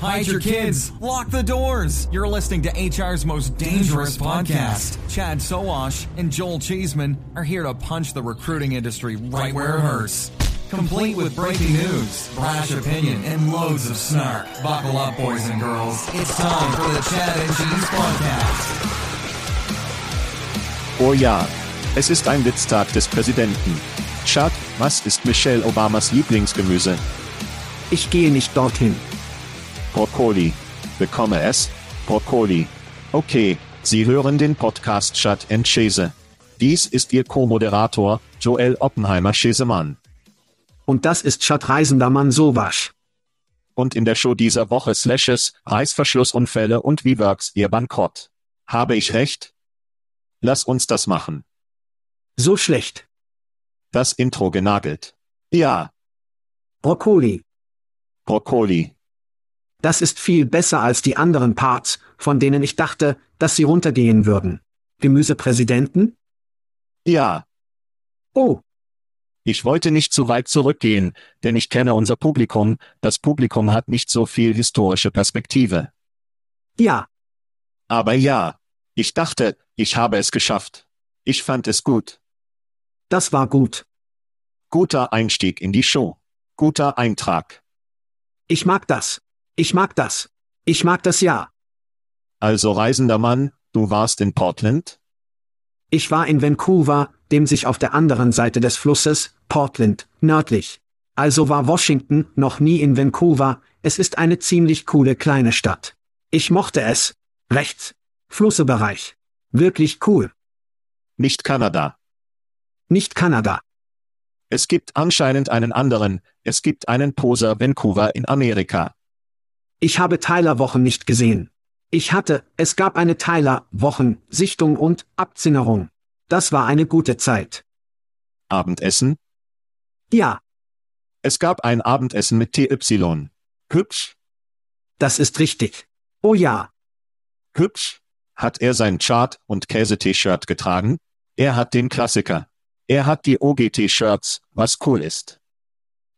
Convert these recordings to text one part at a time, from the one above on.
Hide your kids. Lock the doors. You're listening to HR's most dangerous podcast. Chad Soash and Joel Cheeseman are here to punch the recruiting industry right where it hurts complete with breaking news, brash opinion, and loads of snark. Buckle up, boys and girls. It's time for the Chad and Cheese Podcast. Oh ja, es ist ein Witztag des Präsidenten. Chad, was ist Michelle Obamas Lieblingsgemüse? Ich gehe nicht dorthin. Brokkoli. Bekomme es? Brokkoli. Okay, Sie hören den Podcast Chad and Chase. Dies ist Ihr Co-Moderator, Joel Oppenheimer-Chesemann. Und das ist Schattreisender Mann Sowasch. Und in der Show dieser Woche Slashes, Reißverschlussunfälle und V-Works ihr Bankrott. Habe ich recht? Lass uns das machen. So schlecht. Das Intro genagelt. Ja. Brokkoli. Brokkoli. Das ist viel besser als die anderen Parts, von denen ich dachte, dass sie runtergehen würden. Gemüsepräsidenten? Ja. Oh. Ich wollte nicht zu weit zurückgehen, denn ich kenne unser Publikum, das Publikum hat nicht so viel historische Perspektive. Ja. Aber ja, ich dachte, ich habe es geschafft. Ich fand es gut. Das war gut. Guter Einstieg in die Show. Guter Eintrag. Ich mag das. Ich mag das. Ich mag das ja. Also reisender Mann, du warst in Portland? Ich war in Vancouver, dem sich auf der anderen Seite des Flusses, Portland, nördlich. Also war Washington noch nie in Vancouver, es ist eine ziemlich coole kleine Stadt. Ich mochte es. Rechts. Flussebereich. Wirklich cool. Nicht Kanada. Nicht Kanada. Es gibt anscheinend einen anderen, es gibt einen Poser Vancouver in Amerika. Ich habe Tyler-Wochen nicht gesehen. Ich hatte, es gab eine Tyler-Wochen, Sichtung und Abzinnerung. Das war eine gute Zeit. Abendessen? Ja. Es gab ein Abendessen mit TY. Hübsch? Das ist richtig. Oh ja. Hübsch? Hat er sein Chart- und Käse-T-Shirt getragen? Er hat den Klassiker. Er hat die OG-T-Shirts, was cool ist.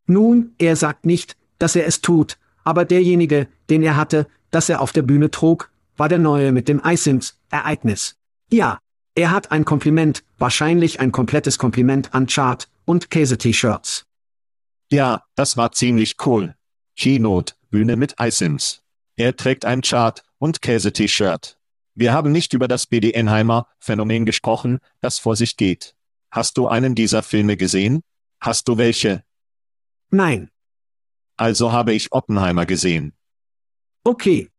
Nun, er sagt nicht, dass er es tut, aber derjenige, den er hatte, das er auf der Bühne trug, war der neue mit dem iSims-Ereignis. Ja, er hat ein Kompliment, wahrscheinlich ein komplettes Kompliment an Chart und Käse-T-Shirts. Ja, das war ziemlich cool. Keynote, Bühne mit iSims. Er trägt ein Chart und Käse-T-Shirt. Wir haben nicht über das BDNheimer-Phänomen gesprochen, das vor sich geht. Hast du einen dieser Filme gesehen? Hast du welche? Nein. Also habe ich Oppenheimer gesehen. Okay.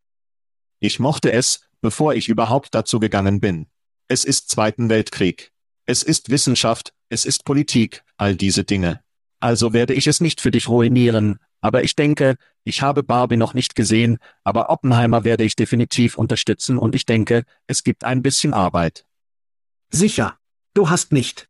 Ich mochte es, bevor ich überhaupt dazu gegangen bin. Es ist Zweiten Weltkrieg. Es ist Wissenschaft, es ist Politik, all diese Dinge. Also werde ich es nicht für dich ruinieren, Aber ich denke, ich habe Barbie noch nicht gesehen, aber Oppenheimer werde ich definitiv unterstützen und ich denke, es gibt ein bisschen Arbeit. Sicher. Du hast nicht.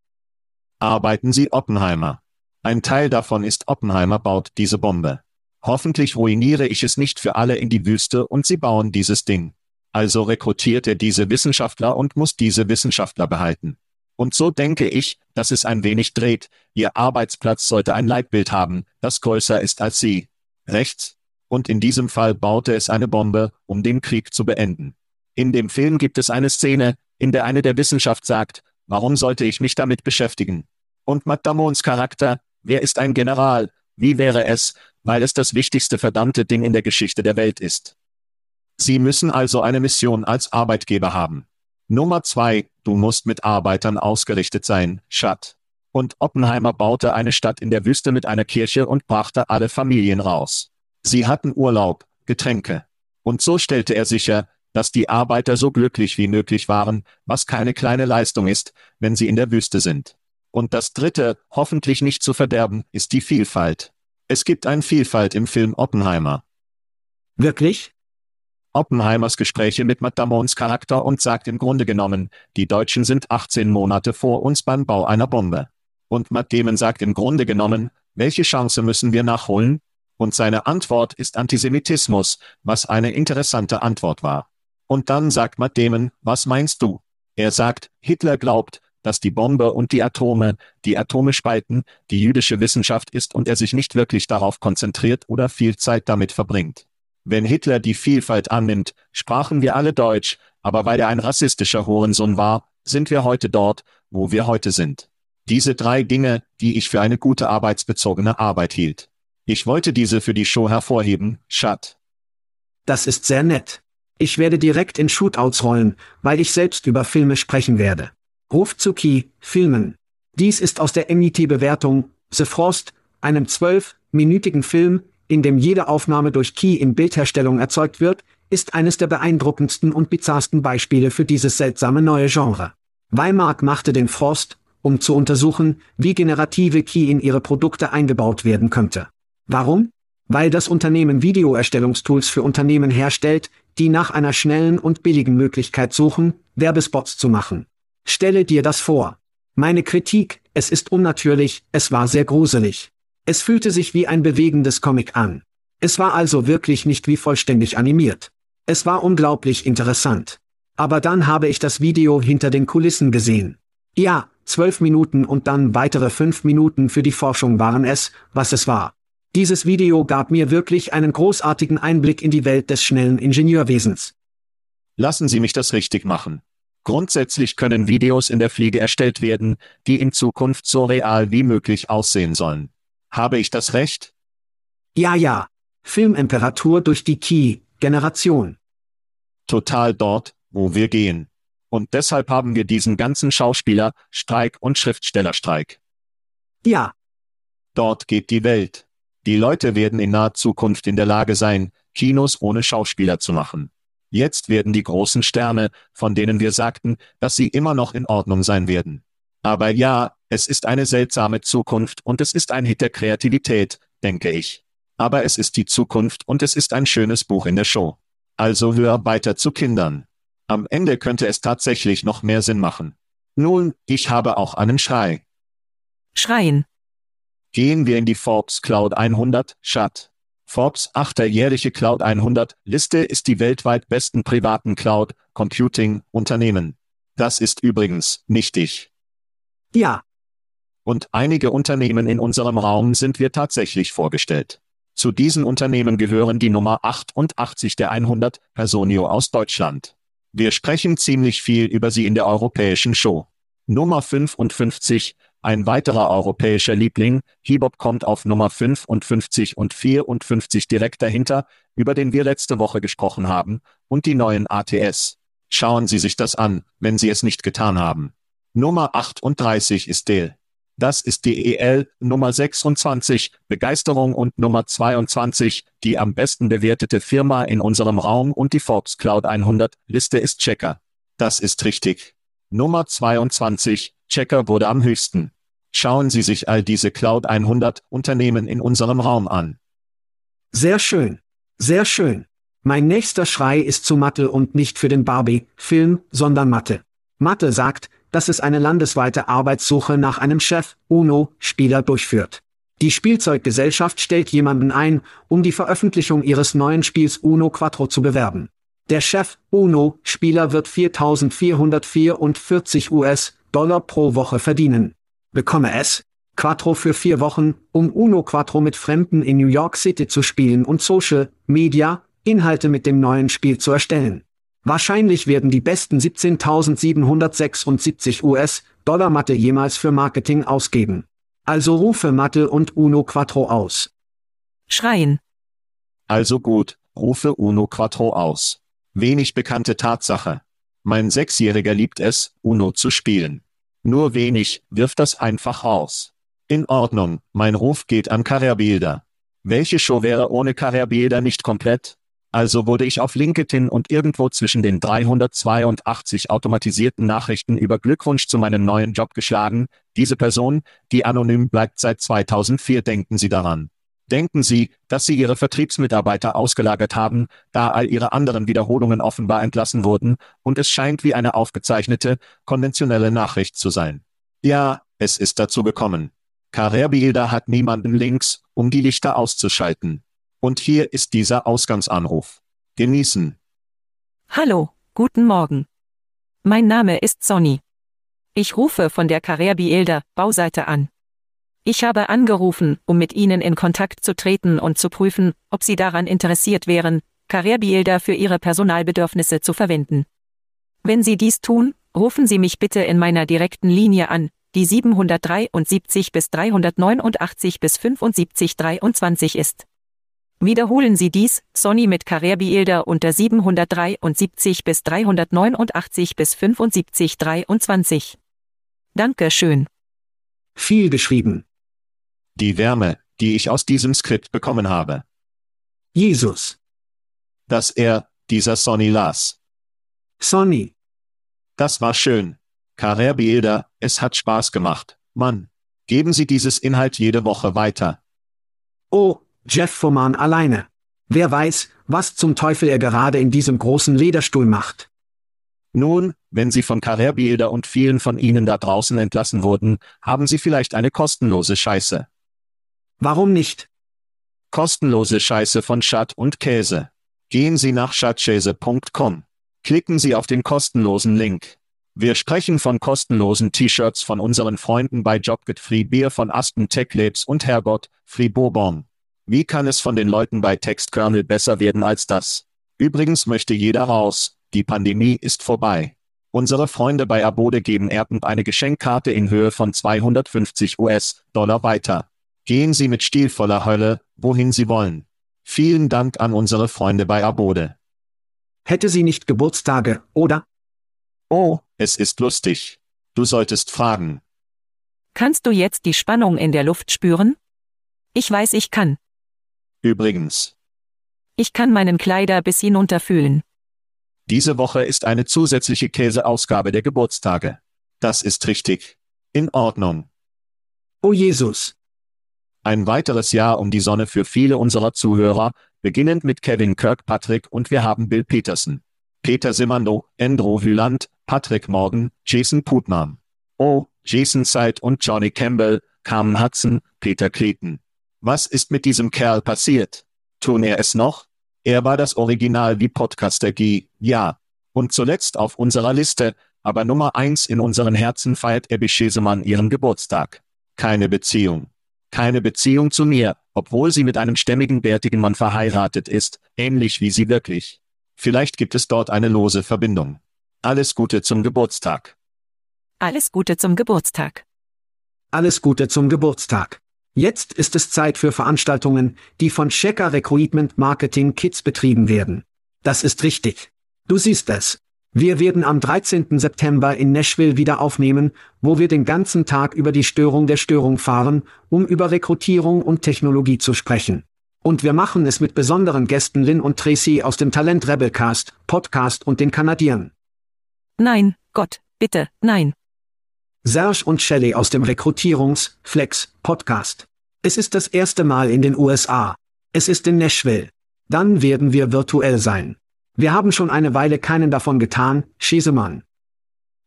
Arbeiten Sie Oppenheimer. Ein Teil davon ist Oppenheimer baut diese Bombe. Hoffentlich ruiniere ich es nicht für alle in die Wüste und sie bauen dieses Ding. Also rekrutiert er diese Wissenschaftler und muss diese Wissenschaftler behalten. Und so denke ich, dass es ein wenig dreht. Ihr Arbeitsplatz sollte ein Leitbild haben, das größer ist als Sie. Rechts? Und in diesem Fall baute es eine Bombe, um den Krieg zu beenden. In dem Film gibt es eine Szene, in der eine der Wissenschaft sagt, warum sollte ich mich damit beschäftigen? Und Matt Damons Charakter, wer ist ein General? Wie wäre es, weil es das wichtigste verdammte Ding in der Geschichte der Welt ist? Sie müssen also eine Mission als Arbeitgeber haben. Nummer zwei, du musst mit Arbeitern ausgerichtet sein, Schat. Und Oppenheimer baute eine Stadt in der Wüste mit einer Kirche und brachte alle Familien raus. Sie hatten Urlaub, Getränke. Und so stellte er sicher, dass die Arbeiter so glücklich wie möglich waren, was keine kleine Leistung ist, wenn sie in der Wüste sind. Und das dritte, hoffentlich nicht zu verderben, ist die Vielfalt. Es gibt eine Vielfalt im Film Oppenheimer. Wirklich? Oppenheimers Gespräche mit Matt Damons Charakter und sagt im Grunde genommen, die Deutschen sind 18 Monate vor uns beim Bau einer Bombe. Und Matt Damon sagt im Grunde genommen, welche Chance müssen wir nachholen? Und seine Antwort ist Antisemitismus, was eine interessante Antwort war. Und dann sagt Matt Damon, was meinst du? Er sagt, Hitler glaubt, dass die Bombe und die Atome, die Atome spalten, die jüdische Wissenschaft ist und er sich nicht wirklich darauf konzentriert oder viel Zeit damit verbringt. Wenn Hitler die Vielfalt annimmt, sprachen wir alle Deutsch, aber weil er ein rassistischer Hurensohn war, sind wir heute dort, wo wir heute sind. Diese drei Dinge, die ich für eine gute arbeitsbezogene Arbeit hielt. Ich wollte diese für die Show hervorheben, Schat. Das ist sehr nett. Ich werde direkt in Shootouts rollen, weil ich selbst über Filme sprechen werde. Ruf zu Key, Filmen. Dies ist aus der MIT-Bewertung, The Frost, einem zwölf-minütigen Film, in dem jede Aufnahme durch Key in Bildherstellung erzeugt wird, ist eines der beeindruckendsten und bizarrsten Beispiele für dieses seltsame neue Genre. Weimark machte den Frost, um zu untersuchen, wie generative Key in ihre Produkte eingebaut werden könnte. Warum? Weil das Unternehmen Videoerstellungstools für Unternehmen herstellt, die nach einer schnellen und billigen Möglichkeit suchen, Werbespots zu machen. Stelle dir das vor. Meine Kritik, es ist unnatürlich, es war sehr gruselig. Es fühlte sich wie ein bewegendes Comic an. Es war also wirklich nicht wie vollständig animiert. Es war unglaublich interessant. Aber dann habe ich das Video hinter den Kulissen gesehen. Ja, zwölf Minuten und dann weitere fünf Minuten für die Forschung waren es, was es war. Dieses Video gab mir wirklich einen großartigen Einblick in die Welt des schnellen Ingenieurwesens. Lassen Sie mich das richtig machen. Grundsätzlich können Videos in der Fliege erstellt werden, die in Zukunft so real wie möglich aussehen sollen. Habe ich das recht? Ja, ja. Filmimperatur durch die Key-Generation. Total dort, wo wir gehen. Und deshalb haben wir diesen ganzen Schauspieler, Streik und Schriftstellerstreik. Ja. Dort geht die Welt. Die Leute werden in naher Zukunft in der Lage sein, Kinos ohne Schauspieler zu machen. Jetzt werden die großen Sterne, von denen wir sagten, dass sie immer noch in Ordnung sein werden. Aber ja, es ist eine seltsame Zukunft und es ist ein Hit der Kreativität, denke ich. Aber es ist die Zukunft und es ist ein schönes Buch in der Show. Also hör weiter zu Kindern. Am Ende könnte es tatsächlich noch mehr Sinn machen. Nun, ich habe auch einen Schrei. Schreien. Gehen wir in die Forbes Cloud 100, Schat. Forbes achterjährliche Cloud 100 Liste ist die weltweit besten privaten Cloud Computing Unternehmen. Das ist übrigens nicht ich. Ja, und einige Unternehmen in unserem Raum sind wir tatsächlich vorgestellt. Zu diesen Unternehmen gehören die Nummer 88 der 100 Personio aus Deutschland. Wir sprechen ziemlich viel über sie in der europäischen Show. Nummer 55, ein weiterer europäischer Liebling, Hibop kommt auf Nummer 55 und 54 direkt dahinter, über den wir letzte Woche gesprochen haben, und die neuen ATS. Schauen Sie sich das an, wenn Sie es nicht getan haben. Nummer 38 ist Dale. Das ist die EL Nummer 26, Begeisterung und Nummer 22, die am besten bewertete Firma in unserem Raum und die Forbes Cloud 100 Liste ist Checker. Das ist richtig. Nummer 22, Checker wurde am höchsten. Schauen Sie sich all diese Cloud 100 Unternehmen in unserem Raum an. Sehr schön. Sehr schön. Mein nächster Schrei ist zu Mathe und nicht für den Barbie-Film, sondern Mathe. Mathe sagt, dass es eine landesweite Arbeitssuche nach einem Chef, UNO-Spieler durchführt. Die Spielzeuggesellschaft stellt jemanden ein, um die Veröffentlichung ihres neuen Spiels Uno Quattro zu bewerben. Der Chef, UNO-Spieler wird 4.444 US-Dollar pro Woche verdienen. Bekomme es? Quattro für vier Wochen, um Uno Quattro mit Fremden in New York City zu spielen und Social Media Inhalte mit dem neuen Spiel zu erstellen. Wahrscheinlich werden die besten 17.776 US-Dollar Mathe jemals für Marketing ausgeben. Also rufe Mathe und Uno Quattro aus. Schreien. Also gut, rufe Uno Quattro aus. Wenig bekannte Tatsache. Mein Sechsjähriger liebt es, Uno zu spielen. Nur wenig, wirft das einfach aus. In Ordnung, mein Ruf geht an Karrierbilder. Welche Show wäre ohne Karrierbilder nicht komplett? Also wurde ich auf LinkedIn und irgendwo zwischen den 382 automatisierten Nachrichten über Glückwunsch zu meinem neuen Job geschlagen. Diese Person, die anonym bleibt seit 2004, denken Sie daran. Denken Sie, dass Sie Ihre Vertriebsmitarbeiter ausgelagert haben, da all Ihre anderen Wiederholungen offenbar entlassen wurden, und es scheint wie eine aufgezeichnete, konventionelle Nachricht zu sein. Ja, es ist dazu gekommen. Karrierebilder hat niemanden links, um die Lichter auszuschalten. Und hier ist dieser Ausgangsanruf. Genießen. Hallo, guten Morgen. Mein Name ist Sonny. Ich rufe von der Carrerbielder Bauseite an. Ich habe angerufen, um mit Ihnen in Kontakt zu treten und zu prüfen, ob Sie daran interessiert wären, Carrerbielder für Ihre Personalbedürfnisse zu verwenden. Wenn Sie dies tun, rufen Sie mich bitte in meiner direkten Linie an, die 773 bis 389 bis 75 23 ist. Wiederholen Sie dies, Sonny mit Carrerbielder unter 773 bis 389 bis 75 23. Danke schön. Viel geschrieben. Die Wärme, die ich aus diesem Skript bekommen habe. Jesus. Dass er, dieser Sonny las. Sonny. Das war schön. Carrerbielder, es hat Spaß gemacht. Mann. Geben Sie dieses Inhalt jede Woche weiter. Oh, Jeff Foreman alleine. Wer weiß, was zum Teufel er gerade in diesem großen Lederstuhl macht. Nun, wenn Sie von Carrerbilder und vielen von Ihnen da draußen entlassen wurden, haben Sie vielleicht eine kostenlose Scheiße. Warum nicht? Kostenlose Scheiße von Schat und Käse. Gehen Sie nach schatschäse.com. Klicken Sie auf den kostenlosen Link. Wir sprechen von kostenlosen T-Shirts von unseren Freunden bei Jobget Free Beer von Aston Tech Labs und Hergott, Free Bourbon. Wie kann es von den Leuten bei Textkernel besser werden als das? Übrigens möchte jeder raus, die Pandemie ist vorbei. Unsere Freunde bei Abode geben Erden eine Geschenkkarte in Höhe von 250 US-Dollar weiter. Gehen Sie mit stilvoller Hölle, wohin Sie wollen. Vielen Dank an unsere Freunde bei Abode. Hätte sie nicht Geburtstage, oder? Oh, es ist lustig. Du solltest fragen. Kannst du jetzt die Spannung in der Luft spüren? Ich weiß, ich kann. Übrigens. Ich kann meinen Kleider bis hinunter fühlen. Diese Woche ist eine zusätzliche Käseausgabe der Geburtstage. Das ist richtig. In Ordnung. Oh Jesus. Ein weiteres Jahr um die Sonne für viele unserer Zuhörer, beginnend mit Kevin Kirkpatrick und wir haben Bill Peterson. Peter Simando, Andrew Hyland, Patrick Morgan, Jason Putnam. Oh, Jason Seid und Johnny Campbell, Carmen Hudson, Peter Clayton. Was ist mit diesem Kerl passiert? Tun er es noch? Er war das Original wie Podcaster G, ja. Und zuletzt auf unserer Liste, aber Nummer eins in unseren Herzen feiert Abby Schesemann ihren Geburtstag. Keine Beziehung. Keine Beziehung zu mir, obwohl sie mit einem stämmigen bärtigen Mann verheiratet ist, ähnlich wie sie wirklich. Vielleicht gibt es dort eine lose Verbindung. Alles Gute zum Geburtstag. Alles Gute zum Geburtstag. Alles Gute zum Geburtstag. Jetzt ist es Zeit für Veranstaltungen, die von Checker Recruitment Marketing Kids betrieben werden. Das ist richtig. Du siehst es. Wir werden am 13. September in Nashville wieder aufnehmen, wo wir den ganzen Tag über die Störung der Störung fahren, um über Rekrutierung und Technologie zu sprechen. Und wir machen es mit besonderen Gästen Lynn und Tracy aus dem Talent Rebelcast, Podcast und den Kanadiern. Nein, Gott, bitte, nein. Serge und Shelley aus dem Rekrutierungs-Flex Podcast. Es ist das erste Mal in den USA. Es ist in Nashville. Dann werden wir virtuell sein. Wir haben schon eine Weile keinen davon getan, Schiesemann.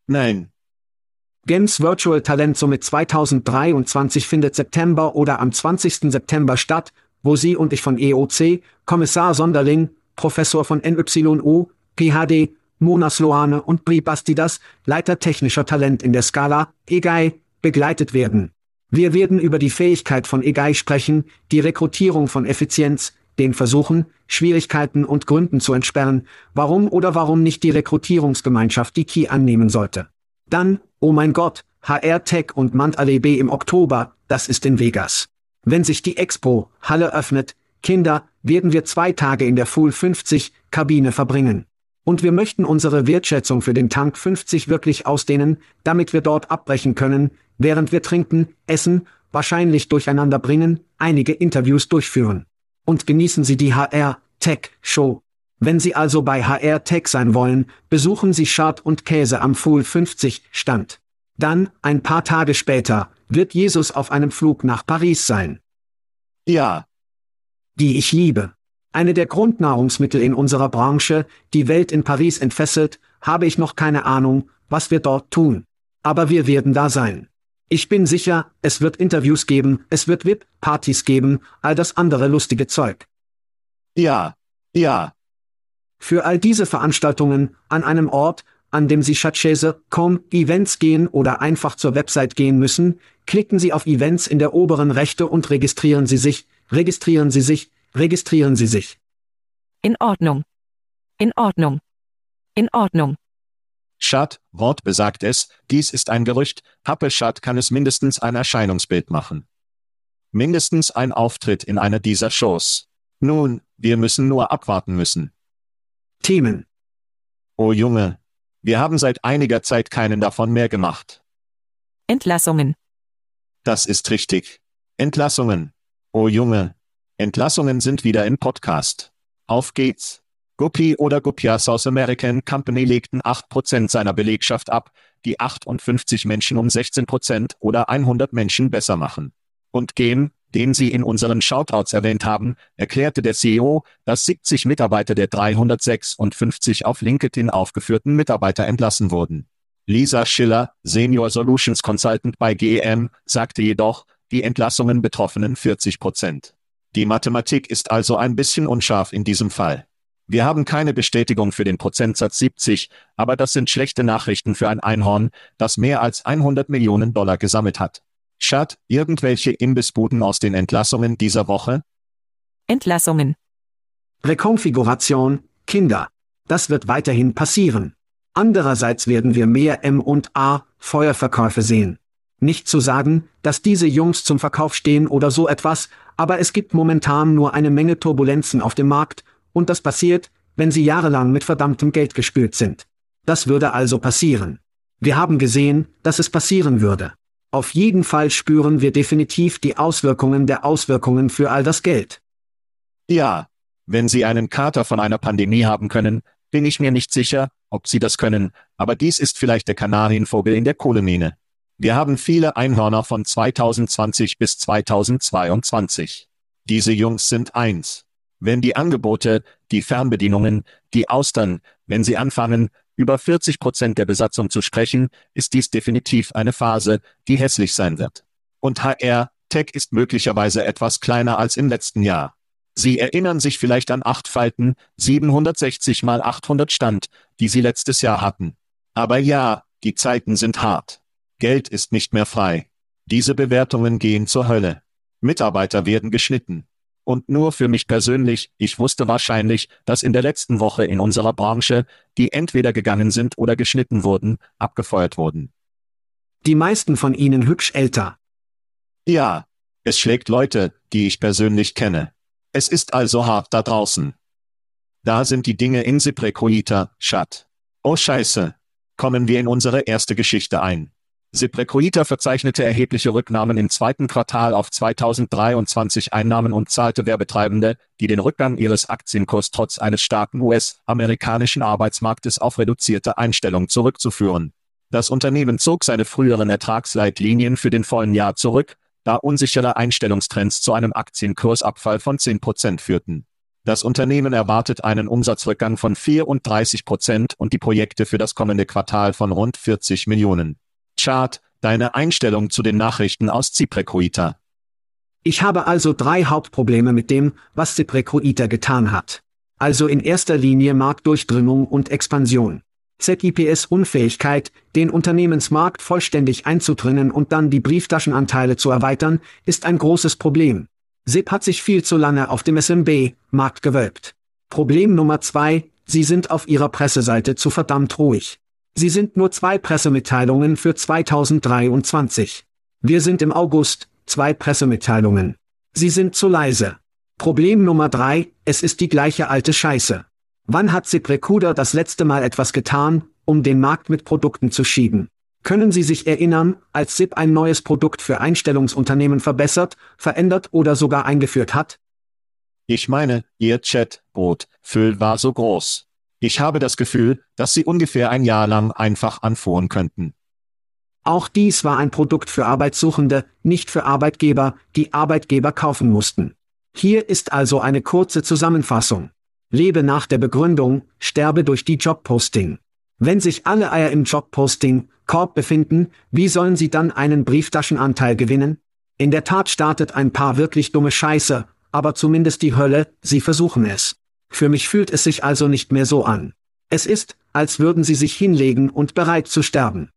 Nein. Gens Virtual Talent Summit 2023 findet September oder am 20. September statt, wo Sie und ich von EOC, Kommissar Sonderling, Professor von NYU, PhD, Mona Sloane und Bri Bastidas, Leiter technischer Talent in der Skala, EGAI, begleitet werden. Wir werden über die Fähigkeit von EGAI sprechen, die Rekrutierung von Effizienz, den Versuchen, Schwierigkeiten und Gründen zu entsperren, warum oder warum nicht die Rekrutierungsgemeinschaft die Key annehmen sollte. Dann, oh mein Gott, HR Tech und Mandalay B im Oktober, das ist in Vegas. Wenn sich die Expo, Halle öffnet, Kinder, werden wir zwei Tage in der Full 50 Kabine verbringen. Und wir möchten unsere Wertschätzung für den Tank 50 wirklich ausdehnen, damit wir dort abbrechen können, während wir trinken, essen, wahrscheinlich durcheinander bringen, einige Interviews durchführen und genießen Sie die HR Tech Show. Wenn Sie also bei HR Tech sein wollen, besuchen Sie Schad und Käse am Fool 50 Stand. Dann, ein paar Tage später, wird Jesus auf einem Flug nach Paris sein. Ja. Die ich liebe. Eine der Grundnahrungsmittel in unserer Branche, die Welt in Paris entfesselt, habe ich noch keine Ahnung, was wir dort tun. Aber wir werden da sein. Ich bin sicher, es wird Interviews geben, es wird VIP-Partys geben, all das andere lustige Zeug. Ja, ja. Für all diese Veranstaltungen, an einem Ort, an dem Sie Chatchese.com Events gehen oder einfach zur Website gehen müssen, klicken Sie auf Events in der oberen Rechte und registrieren Sie sich, registrieren Sie sich, registrieren Sie sich. In Ordnung. In Ordnung. In Ordnung. Schad, Wort besagt es, dies ist ein Gerücht, Happe-Schad kann es mindestens ein Erscheinungsbild machen. Mindestens ein Auftritt in einer dieser Shows. Nun, wir müssen nur abwarten müssen. Themen. Oh Junge. Wir haben seit einiger Zeit keinen davon mehr gemacht. Entlassungen. Das ist richtig. Entlassungen. Oh Junge. Entlassungen sind wieder im Podcast. Auf geht's. Guppy oder Guppia South American Company legten 8% seiner Belegschaft ab, die 58 Menschen um 16% oder 100 Menschen besser machen. Und Game, den Sie in unseren Shoutouts erwähnt haben, erklärte der CEO, dass 70 Mitarbeiter der 356 auf LinkedIn aufgeführten Mitarbeiter entlassen wurden. Lisa Schiller, Senior Solutions Consultant bei GEM, sagte jedoch, die Entlassungen betroffenen 40% Die Mathematik ist also ein bisschen unscharf in diesem Fall. Wir haben keine Bestätigung für den Prozentsatz 70, aber das sind schlechte Nachrichten für ein Einhorn, das mehr als 100 Millionen Dollar gesammelt hat. Schad, irgendwelche Imbissbuden aus den Entlassungen dieser Woche? Entlassungen. Rekonfiguration, Kinder. Das wird weiterhin passieren. Andererseits werden wir mehr M und A Feuerverkäufe sehen. Nicht zu sagen, dass diese Jungs zum Verkauf stehen oder so etwas, aber es gibt momentan nur eine Menge Turbulenzen auf dem Markt, und das passiert, wenn sie jahrelang mit verdammtem Geld gespült sind. Das würde also passieren. Wir haben gesehen, dass es passieren würde. Auf jeden Fall spüren wir definitiv die Auswirkungen der Auswirkungen für all das Geld. Ja, wenn Sie einen Kater von einer Pandemie haben können, bin ich mir nicht sicher, ob Sie das können, aber dies ist vielleicht der Kanarienvogel in der Kohlemine. Wir haben viele Einhörner von 2020 bis 2022. Diese Jungs sind eins. Wenn die Angebote, die Fernbedienungen, die Austern, wenn sie anfangen, über 40 Prozent der Besatzung zu sprechen, ist dies definitiv eine Phase, die hässlich sein wird. Und HR, Tech ist möglicherweise etwas kleiner als im letzten Jahr. Sie erinnern sich vielleicht an acht Falten, 760 mal 800 Stand, die Sie letztes Jahr hatten. Aber ja, die Zeiten sind hart. Geld ist nicht mehr frei. Diese Bewertungen gehen zur Hölle. Mitarbeiter werden geschnitten. Und nur für mich persönlich, ich wusste wahrscheinlich, dass in der letzten Woche in unserer Branche, die entweder gegangen sind oder geschnitten wurden, abgefeuert wurden. Die meisten von ihnen hübsch älter. Ja, es schlägt Leute, die ich persönlich kenne. Es ist also hart da draußen. Da sind die Dinge in Siprecoita, Schat. Oh Scheiße. Kommen wir in unsere erste Geschichte ein. Seprecoita verzeichnete erhebliche Rücknahmen im zweiten Quartal auf 2023 Einnahmen und zahlte Werbetreibende, die den Rückgang ihres Aktienkurs trotz eines starken US-amerikanischen Arbeitsmarktes auf reduzierte Einstellung zurückzuführen. Das Unternehmen zog seine früheren Ertragsleitlinien für den vollen Jahr zurück, da unsichere Einstellungstrends zu einem Aktienkursabfall von 10% führten. Das Unternehmen erwartet einen Umsatzrückgang von 34 Prozent und die Projekte für das kommende Quartal von rund 40 Millionen. Chart, deine Einstellung zu den Nachrichten aus Ziprecoita. Ich habe also drei Hauptprobleme mit dem, was Ziprecoita getan hat. Also in erster Linie Marktdurchdringung und Expansion. ZIPS Unfähigkeit, den Unternehmensmarkt vollständig einzudringen und dann die Brieftaschenanteile zu erweitern, ist ein großes Problem. SIP hat sich viel zu lange auf dem SMB-Markt gewölbt. Problem Nummer zwei, Sie sind auf Ihrer Presseseite zu verdammt ruhig. Sie sind nur zwei Pressemitteilungen für 2023. Wir sind im August, zwei Pressemitteilungen. Sie sind zu leise. Problem Nummer drei, es ist die gleiche alte Scheiße. Wann hat SIP Recruiter das letzte Mal etwas getan, um den Markt mit Produkten zu schieben? Können Sie sich erinnern, als SIP ein neues Produkt für Einstellungsunternehmen verbessert, verändert oder sogar eingeführt hat? Ich meine, Ihr Chatbot, Füll war so groß. Ich habe das Gefühl, dass Sie ungefähr ein Jahr lang einfach anfuhren könnten. Auch dies war ein Produkt für Arbeitssuchende, nicht für Arbeitgeber, die Arbeitgeber kaufen mussten. Hier ist also eine kurze Zusammenfassung. Lebe nach der Begründung, sterbe durch die Jobposting. Wenn sich alle Eier im Jobposting, Korb befinden, wie sollen sie dann einen Brieftaschenanteil gewinnen? In der Tat startet ein paar wirklich dumme Scheiße, aber zumindest die Hölle, sie versuchen es. Für mich fühlt es sich also nicht mehr so an. Es ist, als würden sie sich hinlegen und bereit zu sterben.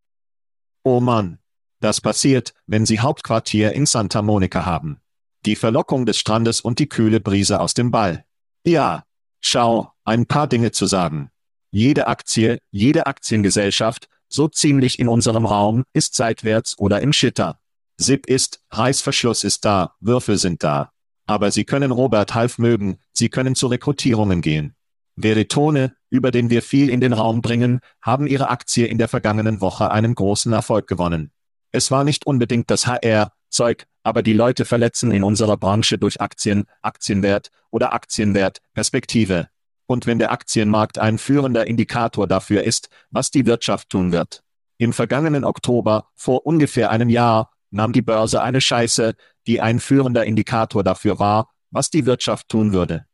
Oh Mann. Das passiert, wenn Sie Hauptquartier in Santa Monica haben. Die Verlockung des Strandes und die kühle Brise aus dem Ball. Ja. Schau, ein paar Dinge zu sagen. Jede Aktie, jede Aktiengesellschaft, so ziemlich in unserem Raum, ist seitwärts oder im Shitter. SIP ist, Reißverschluss ist da, Würfel sind da. Aber Sie können Robert Half mögen, Sie können zu Rekrutierungen gehen. Veritone, über den wir viel in den Raum bringen, haben ihre Aktie in der vergangenen Woche einen großen Erfolg gewonnen. Es war nicht unbedingt das HR-Zeug, aber die Leute verletzen in unserer Branche durch Aktien, Aktienwert oder Aktienwert, Perspektive und wenn der Aktienmarkt ein führender Indikator dafür ist, was die Wirtschaft tun wird. Im vergangenen Oktober, vor ungefähr einem Jahr, nahm die Börse eine Scheiße, die ein führender Indikator dafür war, was die Wirtschaft tun würde.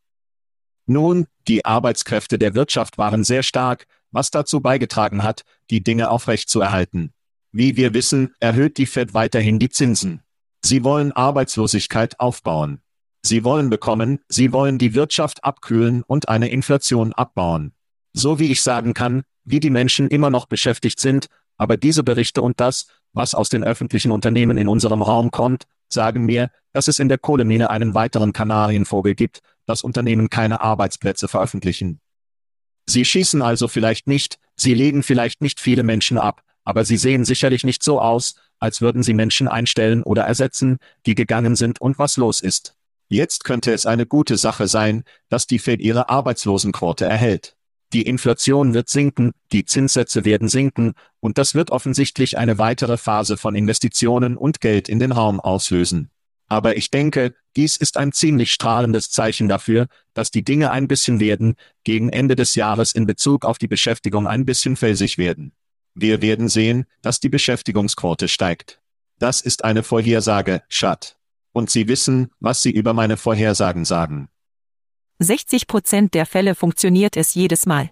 Nun, die Arbeitskräfte der Wirtschaft waren sehr stark, was dazu beigetragen hat, die Dinge aufrecht zu erhalten. Wie wir wissen, erhöht die Fed weiterhin die Zinsen. Sie wollen Arbeitslosigkeit aufbauen. Sie wollen bekommen, sie wollen die Wirtschaft abkühlen und eine Inflation abbauen. So wie ich sagen kann, wie die Menschen immer noch beschäftigt sind, aber diese Berichte und das, was aus den öffentlichen Unternehmen in unserem Raum kommt, sagen mir, dass es in der Kohlemine einen weiteren Kanarienvogel gibt, dass Unternehmen keine Arbeitsplätze veröffentlichen. Sie schießen also vielleicht nicht, sie legen vielleicht nicht viele Menschen ab, aber sie sehen sicherlich nicht so aus, als würden sie Menschen einstellen oder ersetzen, die gegangen sind und was los ist. Jetzt könnte es eine gute Sache sein, dass die Fed ihre Arbeitslosenquote erhält. Die Inflation wird sinken, die Zinssätze werden sinken, und das wird offensichtlich eine weitere Phase von Investitionen und Geld in den Raum auslösen. Aber ich denke, dies ist ein ziemlich strahlendes Zeichen dafür, dass die Dinge ein bisschen werden, gegen Ende des Jahres in Bezug auf die Beschäftigung ein bisschen felsig werden. Wir werden sehen, dass die Beschäftigungsquote steigt. Das ist eine Vorhersage, Schat. Und Sie wissen, was Sie über meine Vorhersagen sagen. 60 Prozent der Fälle funktioniert es jedes Mal.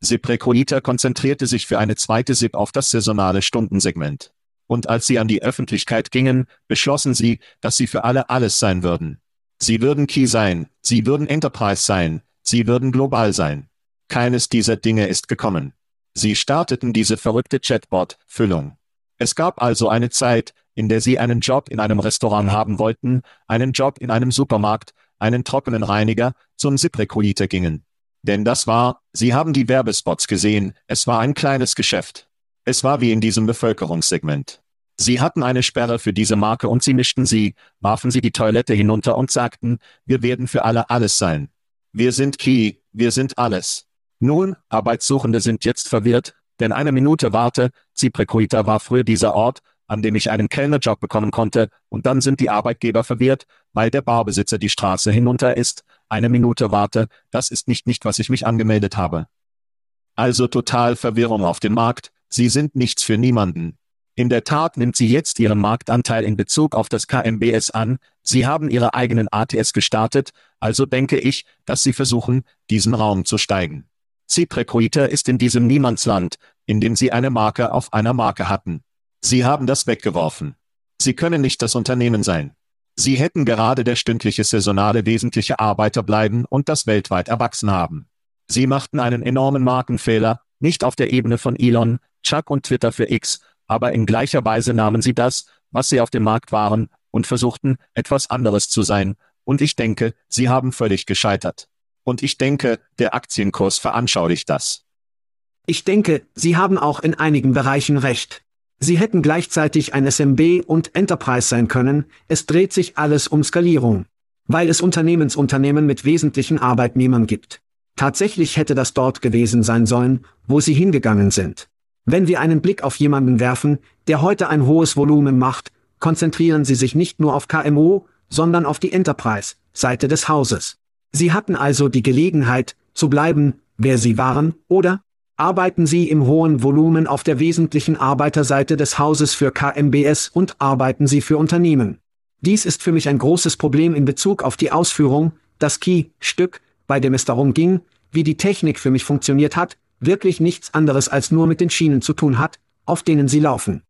SIP Recruiter konzentrierte sich für eine zweite SIP auf das saisonale Stundensegment. Und als sie an die Öffentlichkeit gingen, beschlossen sie, dass sie für alle alles sein würden. Sie würden Key sein, sie würden Enterprise sein, sie würden global sein. Keines dieser Dinge ist gekommen. Sie starteten diese verrückte Chatbot-Füllung. Es gab also eine Zeit, in der Sie einen Job in einem Restaurant haben wollten, einen Job in einem Supermarkt, einen trockenen Reiniger, zum ZipRecruiter gingen. Denn das war, Sie haben die Werbespots gesehen, es war ein kleines Geschäft. Es war wie in diesem Bevölkerungssegment. Sie hatten eine Sperre für diese Marke und sie mischten sie, warfen sie die Toilette hinunter und sagten, wir werden für alle alles sein. Wir sind Key, wir sind alles. Nun, Arbeitssuchende sind jetzt verwirrt, denn eine Minute warte, ZipRecruiter war früher dieser Ort, an dem ich einen Kellnerjob bekommen konnte, und dann sind die Arbeitgeber verwirrt, weil der Barbesitzer die Straße hinunter ist, eine Minute warte, das ist nicht nicht, was ich mich angemeldet habe. Also total Verwirrung auf dem Markt, sie sind nichts für niemanden. In der Tat nimmt sie jetzt ihren Marktanteil in Bezug auf das KMBS an, sie haben ihre eigenen ATS gestartet, also denke ich, dass sie versuchen, diesen Raum zu steigen. Ziprequiter ist in diesem Niemandsland, in dem sie eine Marke auf einer Marke hatten. Sie haben das weggeworfen. Sie können nicht das Unternehmen sein. Sie hätten gerade der stündliche saisonale wesentliche Arbeiter bleiben und das weltweit erwachsen haben. Sie machten einen enormen Markenfehler, nicht auf der Ebene von Elon, Chuck und Twitter für X, aber in gleicher Weise nahmen sie das, was sie auf dem Markt waren, und versuchten, etwas anderes zu sein, und ich denke, sie haben völlig gescheitert. Und ich denke, der Aktienkurs veranschaulicht das. Ich denke, Sie haben auch in einigen Bereichen recht. Sie hätten gleichzeitig ein SMB und Enterprise sein können, es dreht sich alles um Skalierung. Weil es Unternehmensunternehmen mit wesentlichen Arbeitnehmern gibt. Tatsächlich hätte das dort gewesen sein sollen, wo sie hingegangen sind. Wenn wir einen Blick auf jemanden werfen, der heute ein hohes Volumen macht, konzentrieren Sie sich nicht nur auf KMO, sondern auf die Enterprise-Seite des Hauses. Sie hatten also die Gelegenheit, zu bleiben, wer Sie waren, oder? Arbeiten Sie im hohen Volumen auf der wesentlichen Arbeiterseite des Hauses für KMBS und arbeiten Sie für Unternehmen. Dies ist für mich ein großes Problem in Bezug auf die Ausführung, das Key-Stück, bei dem es darum ging, wie die Technik für mich funktioniert hat, wirklich nichts anderes als nur mit den Schienen zu tun hat, auf denen sie laufen.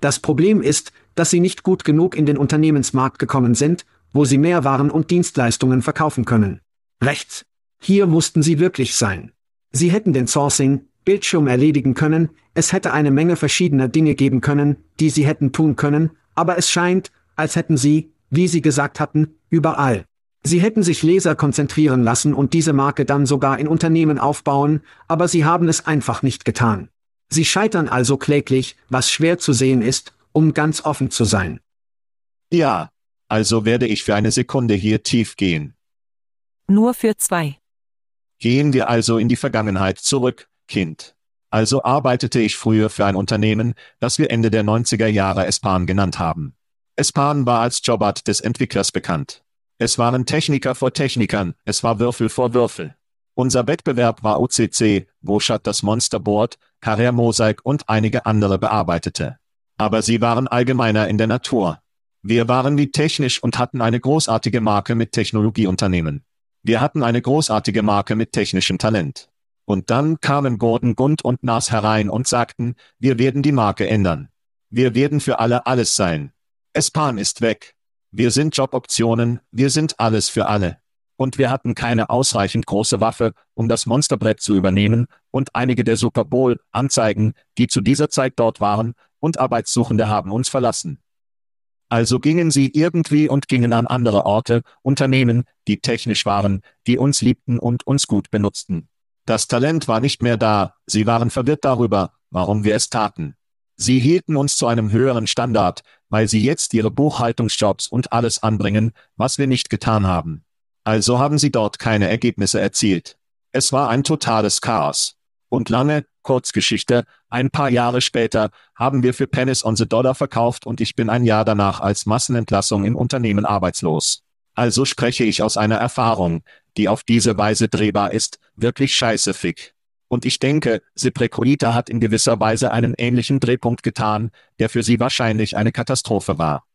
Das Problem ist, dass sie nicht gut genug in den Unternehmensmarkt gekommen sind, wo sie mehr Waren und Dienstleistungen verkaufen können. Rechts. Hier mussten sie wirklich sein. Sie hätten den Sourcing, Bildschirm erledigen können, es hätte eine Menge verschiedener Dinge geben können, die sie hätten tun können, aber es scheint, als hätten sie, wie sie gesagt hatten, überall. Sie hätten sich Leser konzentrieren lassen und diese Marke dann sogar in Unternehmen aufbauen, aber sie haben es einfach nicht getan. Sie scheitern also kläglich, was schwer zu sehen ist, um ganz offen zu sein. Ja, also werde ich für eine Sekunde hier tief gehen. Nur für zwei. Gehen wir also in die Vergangenheit zurück, Kind. Also arbeitete ich früher für ein Unternehmen, das wir Ende der 90er Jahre Espan genannt haben. Espan war als Jobart des Entwicklers bekannt. Es waren Techniker vor Technikern, es war Würfel vor Würfel. Unser Wettbewerb war OCC, wo Schad das Monsterboard, Carrère Mosaic und einige andere bearbeitete. Aber sie waren allgemeiner in der Natur. Wir waren wie technisch und hatten eine großartige Marke mit Technologieunternehmen. Wir hatten eine großartige Marke mit technischem Talent. Und dann kamen Gordon Gund und Nas herein und sagten, wir werden die Marke ändern. Wir werden für alle alles sein. Espan ist weg. Wir sind Joboptionen, wir sind alles für alle. Und wir hatten keine ausreichend große Waffe, um das Monsterbrett zu übernehmen, und einige der Super Bowl-Anzeigen, die zu dieser Zeit dort waren, und Arbeitssuchende haben uns verlassen. Also gingen sie irgendwie und gingen an andere Orte, Unternehmen, die technisch waren, die uns liebten und uns gut benutzten. Das Talent war nicht mehr da, sie waren verwirrt darüber, warum wir es taten. Sie hielten uns zu einem höheren Standard, weil sie jetzt ihre Buchhaltungsjobs und alles anbringen, was wir nicht getan haben. Also haben sie dort keine Ergebnisse erzielt. Es war ein totales Chaos. Und lange, Kurzgeschichte, ein paar Jahre später, haben wir für Pennies on the Dollar verkauft und ich bin ein Jahr danach als Massenentlassung im Unternehmen arbeitslos. Also spreche ich aus einer Erfahrung, die auf diese Weise drehbar ist, wirklich scheiße fick. Und ich denke, Siprekoita hat in gewisser Weise einen ähnlichen Drehpunkt getan, der für sie wahrscheinlich eine Katastrophe war.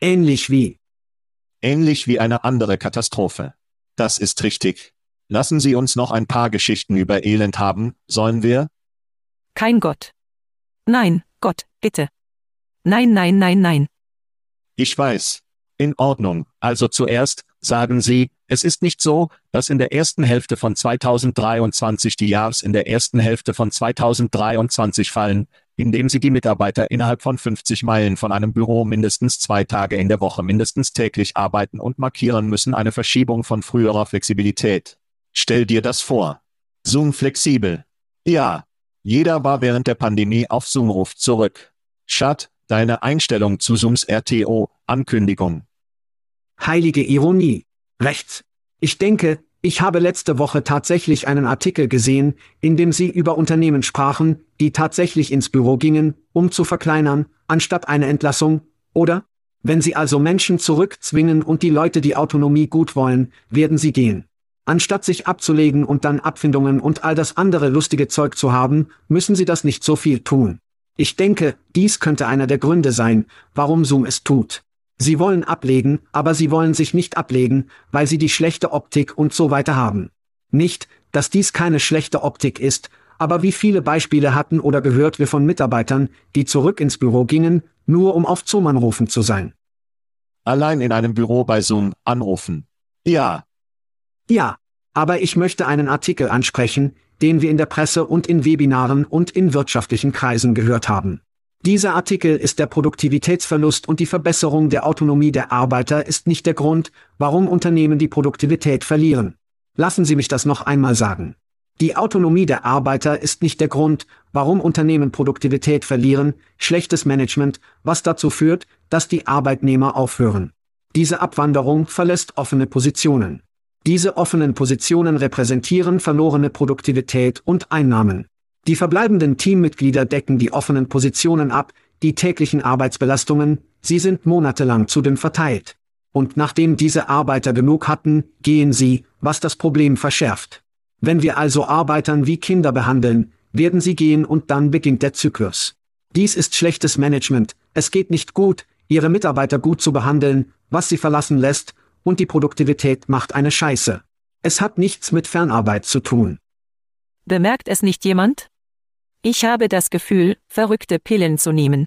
Ähnlich wie. Ähnlich wie eine andere Katastrophe. Das ist richtig. Lassen Sie uns noch ein paar Geschichten über Elend haben, sollen wir? Kein Gott. Nein, Gott, bitte. Nein, nein, nein, nein. Ich weiß. In Ordnung. Also zuerst, sagen Sie, es ist nicht so, dass in der ersten Hälfte von 2023 die Jahres in der ersten Hälfte von 2023 fallen, indem Sie die Mitarbeiter innerhalb von 50 Meilen von einem Büro mindestens zwei Tage in der Woche mindestens täglich arbeiten und markieren müssen eine Verschiebung von früherer Flexibilität. Stell dir das vor. Zoom flexibel. Ja. Jeder war während der Pandemie auf Zoom-Ruf zurück. Chat, deine Einstellung zu Zooms RTO, Ankündigung. Heilige Ironie. Rechts. Ich denke, ich habe letzte Woche tatsächlich einen Artikel gesehen, in dem Sie über Unternehmen sprachen, die tatsächlich ins Büro gingen, um zu verkleinern, anstatt eine Entlassung, oder? Wenn Sie also Menschen zurückzwingen und die Leute die Autonomie gut wollen, werden sie gehen. Anstatt sich abzulegen und dann Abfindungen und all das andere lustige Zeug zu haben, müssen Sie das nicht so viel tun. Ich denke, dies könnte einer der Gründe sein, warum Zoom es tut. Sie wollen ablegen, aber sie wollen sich nicht ablegen, weil sie die schlechte Optik und so weiter haben. Nicht, dass dies keine schlechte Optik ist, aber wie viele Beispiele hatten oder gehört wir von Mitarbeitern, die zurück ins Büro gingen, nur um auf Zoom anrufen zu sein. Allein in einem Büro bei Zoom anrufen. Ja. Ja. Aber ich möchte einen Artikel ansprechen, den wir in der Presse und in Webinaren und in wirtschaftlichen Kreisen gehört haben. Dieser Artikel ist der Produktivitätsverlust und die Verbesserung der Autonomie der Arbeiter ist nicht der Grund, warum Unternehmen die Produktivität verlieren. Lassen Sie mich das noch einmal sagen. Die Autonomie der Arbeiter ist nicht der Grund, warum Unternehmen Produktivität verlieren, schlechtes Management, was dazu führt, dass die Arbeitnehmer aufhören. Diese Abwanderung verlässt offene Positionen. Diese offenen Positionen repräsentieren verlorene Produktivität und Einnahmen. Die verbleibenden Teammitglieder decken die offenen Positionen ab, die täglichen Arbeitsbelastungen, sie sind monatelang zudem verteilt. Und nachdem diese Arbeiter genug hatten, gehen sie, was das Problem verschärft. Wenn wir also Arbeitern wie Kinder behandeln, werden sie gehen und dann beginnt der Zyklus. Dies ist schlechtes Management, es geht nicht gut, ihre Mitarbeiter gut zu behandeln, was sie verlassen lässt, und die Produktivität macht eine Scheiße. Es hat nichts mit Fernarbeit zu tun. Bemerkt es nicht jemand? Ich habe das Gefühl, verrückte Pillen zu nehmen.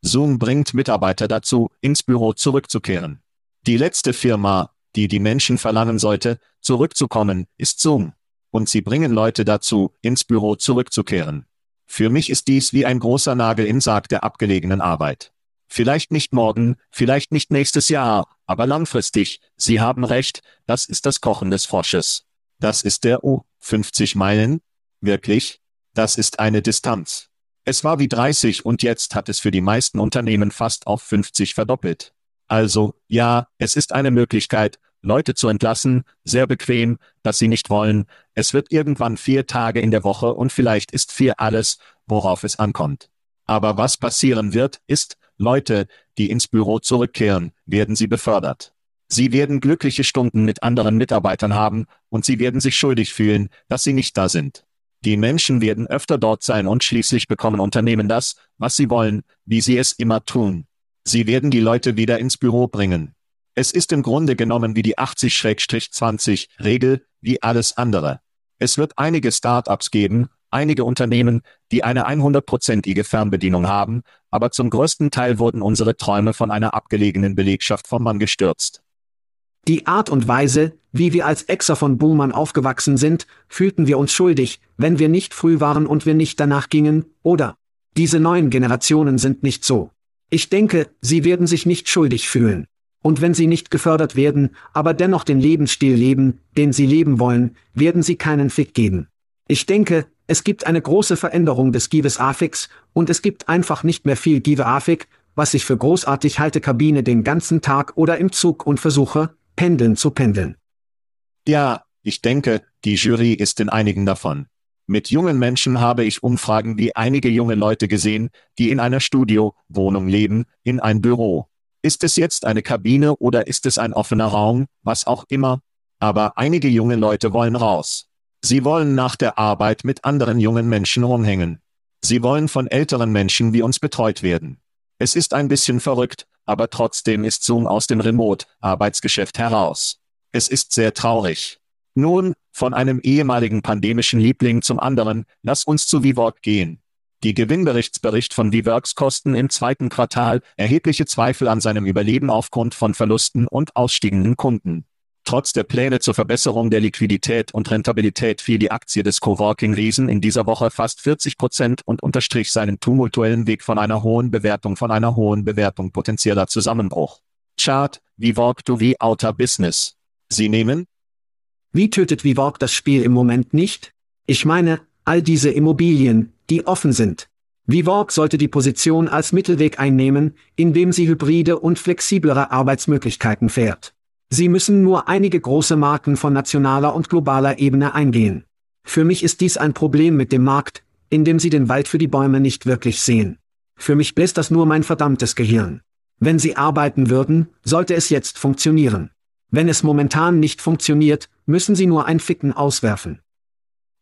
Zoom bringt Mitarbeiter dazu, ins Büro zurückzukehren. Die letzte Firma, die die Menschen verlangen sollte, zurückzukommen, ist Zoom. Und sie bringen Leute dazu, ins Büro zurückzukehren. Für mich ist dies wie ein großer Nagel im Sarg der abgelegenen Arbeit. Vielleicht nicht morgen, vielleicht nicht nächstes Jahr, aber langfristig, Sie haben recht, das ist das Kochen des Frosches. Das ist der U, 50 Meilen? Wirklich? Das ist eine Distanz. Es war wie 30 und jetzt hat es für die meisten Unternehmen fast auf 50 verdoppelt. Also, ja, es ist eine Möglichkeit, Leute zu entlassen, sehr bequem, dass sie nicht wollen. Es wird irgendwann vier Tage in der Woche und vielleicht ist vier alles, worauf es ankommt. Aber was passieren wird, ist, Leute, die ins Büro zurückkehren, werden sie befördert. Sie werden glückliche Stunden mit anderen Mitarbeitern haben, und sie werden sich schuldig fühlen, dass sie nicht da sind. Die Menschen werden öfter dort sein und schließlich bekommen Unternehmen das, was sie wollen, wie sie es immer tun. Sie werden die Leute wieder ins Büro bringen. Es ist im Grunde genommen wie die 80-20-Regel, wie alles andere. Es wird einige Start-ups geben, einige Unternehmen, die eine 100%ige Fernbedienung haben, aber zum größten Teil wurden unsere Träume von einer abgelegenen Belegschaft vom Mann gestürzt. Die Art und Weise, wie wir als Exer von Boomern aufgewachsen sind, fühlten wir uns schuldig, wenn wir nicht früh waren und wir nicht danach gingen, oder? Diese neuen Generationen sind nicht so. Ich denke, sie werden sich nicht schuldig fühlen. Und wenn sie nicht gefördert werden, aber dennoch den Lebensstil leben, den sie leben wollen, werden sie keinen Fick geben. Ich denke, es gibt eine große Veränderung des Gives Affix, und es gibt einfach nicht mehr viel Give Affix, was ich für großartig halte Kabine den ganzen Tag oder im Zug und versuche, pendeln zu pendeln. Ja, ich denke, die Jury ist in einigen davon. Mit jungen Menschen habe ich Umfragen wie einige junge Leute gesehen, die in einer Studio-Wohnung leben, in ein Büro. Ist es jetzt eine Kabine oder ist es ein offener Raum, was auch immer? Aber einige junge Leute wollen raus. Sie wollen nach der Arbeit mit anderen jungen Menschen rumhängen. Sie wollen von älteren Menschen wie uns betreut werden. Es ist ein bisschen verrückt, aber trotzdem ist Zoom aus dem Remote-Arbeitsgeschäft heraus. Es ist sehr traurig. Nun, von einem ehemaligen pandemischen Liebling zum anderen, lass uns zu VWork gehen. Die Gewinnberichtsbericht von VWorks kosten im zweiten Quartal erhebliche Zweifel an seinem Überleben aufgrund von Verlusten und ausstiegenden Kunden. Trotz der Pläne zur Verbesserung der Liquidität und Rentabilität fiel die Aktie des Coworking-Riesen in dieser Woche fast 40 Prozent und unterstrich seinen tumultuellen Weg von einer hohen Bewertung von einer hohen Bewertung potenzieller Zusammenbruch. Chart, WeWork to wie Outer Business. Sie nehmen? Wie tötet WeWork das Spiel im Moment nicht? Ich meine, all diese Immobilien, die offen sind. WeWork sollte die Position als Mittelweg einnehmen, indem sie hybride und flexiblere Arbeitsmöglichkeiten fährt. Sie müssen nur einige große Marken von nationaler und globaler Ebene eingehen. Für mich ist dies ein Problem mit dem Markt, in dem Sie den Wald für die Bäume nicht wirklich sehen. Für mich bläst das nur mein verdammtes Gehirn. Wenn Sie arbeiten würden, sollte es jetzt funktionieren. Wenn es momentan nicht funktioniert, müssen Sie nur ein Ficken auswerfen.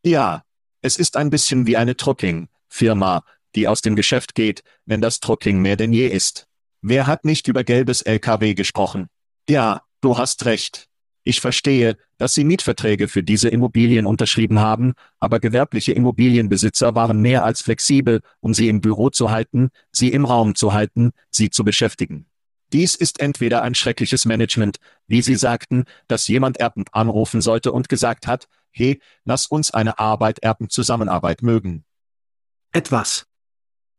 Ja, es ist ein bisschen wie eine Trucking-Firma, die aus dem Geschäft geht, wenn das Trucking mehr denn je ist. Wer hat nicht über gelbes LKW gesprochen? Ja, du hast recht. Ich verstehe, dass Sie Mietverträge für diese Immobilien unterschrieben haben, aber gewerbliche Immobilienbesitzer waren mehr als flexibel, um sie im Büro zu halten, sie im Raum zu halten, sie zu beschäftigen. Dies ist entweder ein schreckliches Management, wie Sie sagten, dass jemand Erben anrufen sollte und gesagt hat, hey, lass uns eine Arbeit-Erben-Zusammenarbeit mögen. Etwas.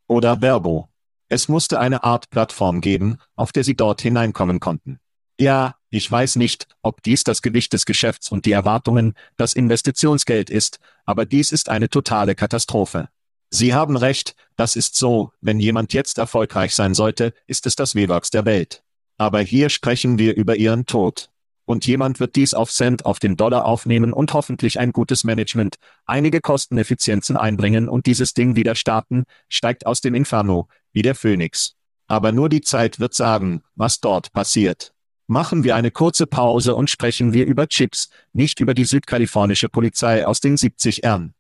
Oder Verbo. Es musste eine Art Plattform geben, auf der Sie dort hineinkommen konnten. Ja, ich weiß nicht, ob dies das Gewicht des Geschäfts und die Erwartungen, das Investitionsgeld ist, aber dies ist eine totale Katastrophe. Sie haben recht, das ist so, wenn jemand jetzt erfolgreich sein sollte, ist es das Wehwachs der Welt. Aber hier sprechen wir über ihren Tod. Und jemand wird dies auf Cent auf den Dollar aufnehmen und hoffentlich ein gutes Management, einige Kosteneffizienzen einbringen und dieses Ding wieder starten, steigt aus dem Inferno, wie der Phönix. Aber nur die Zeit wird sagen, was dort passiert. Machen wir eine kurze Pause und sprechen wir über Chips, nicht über die südkalifornische Polizei aus den 70ern.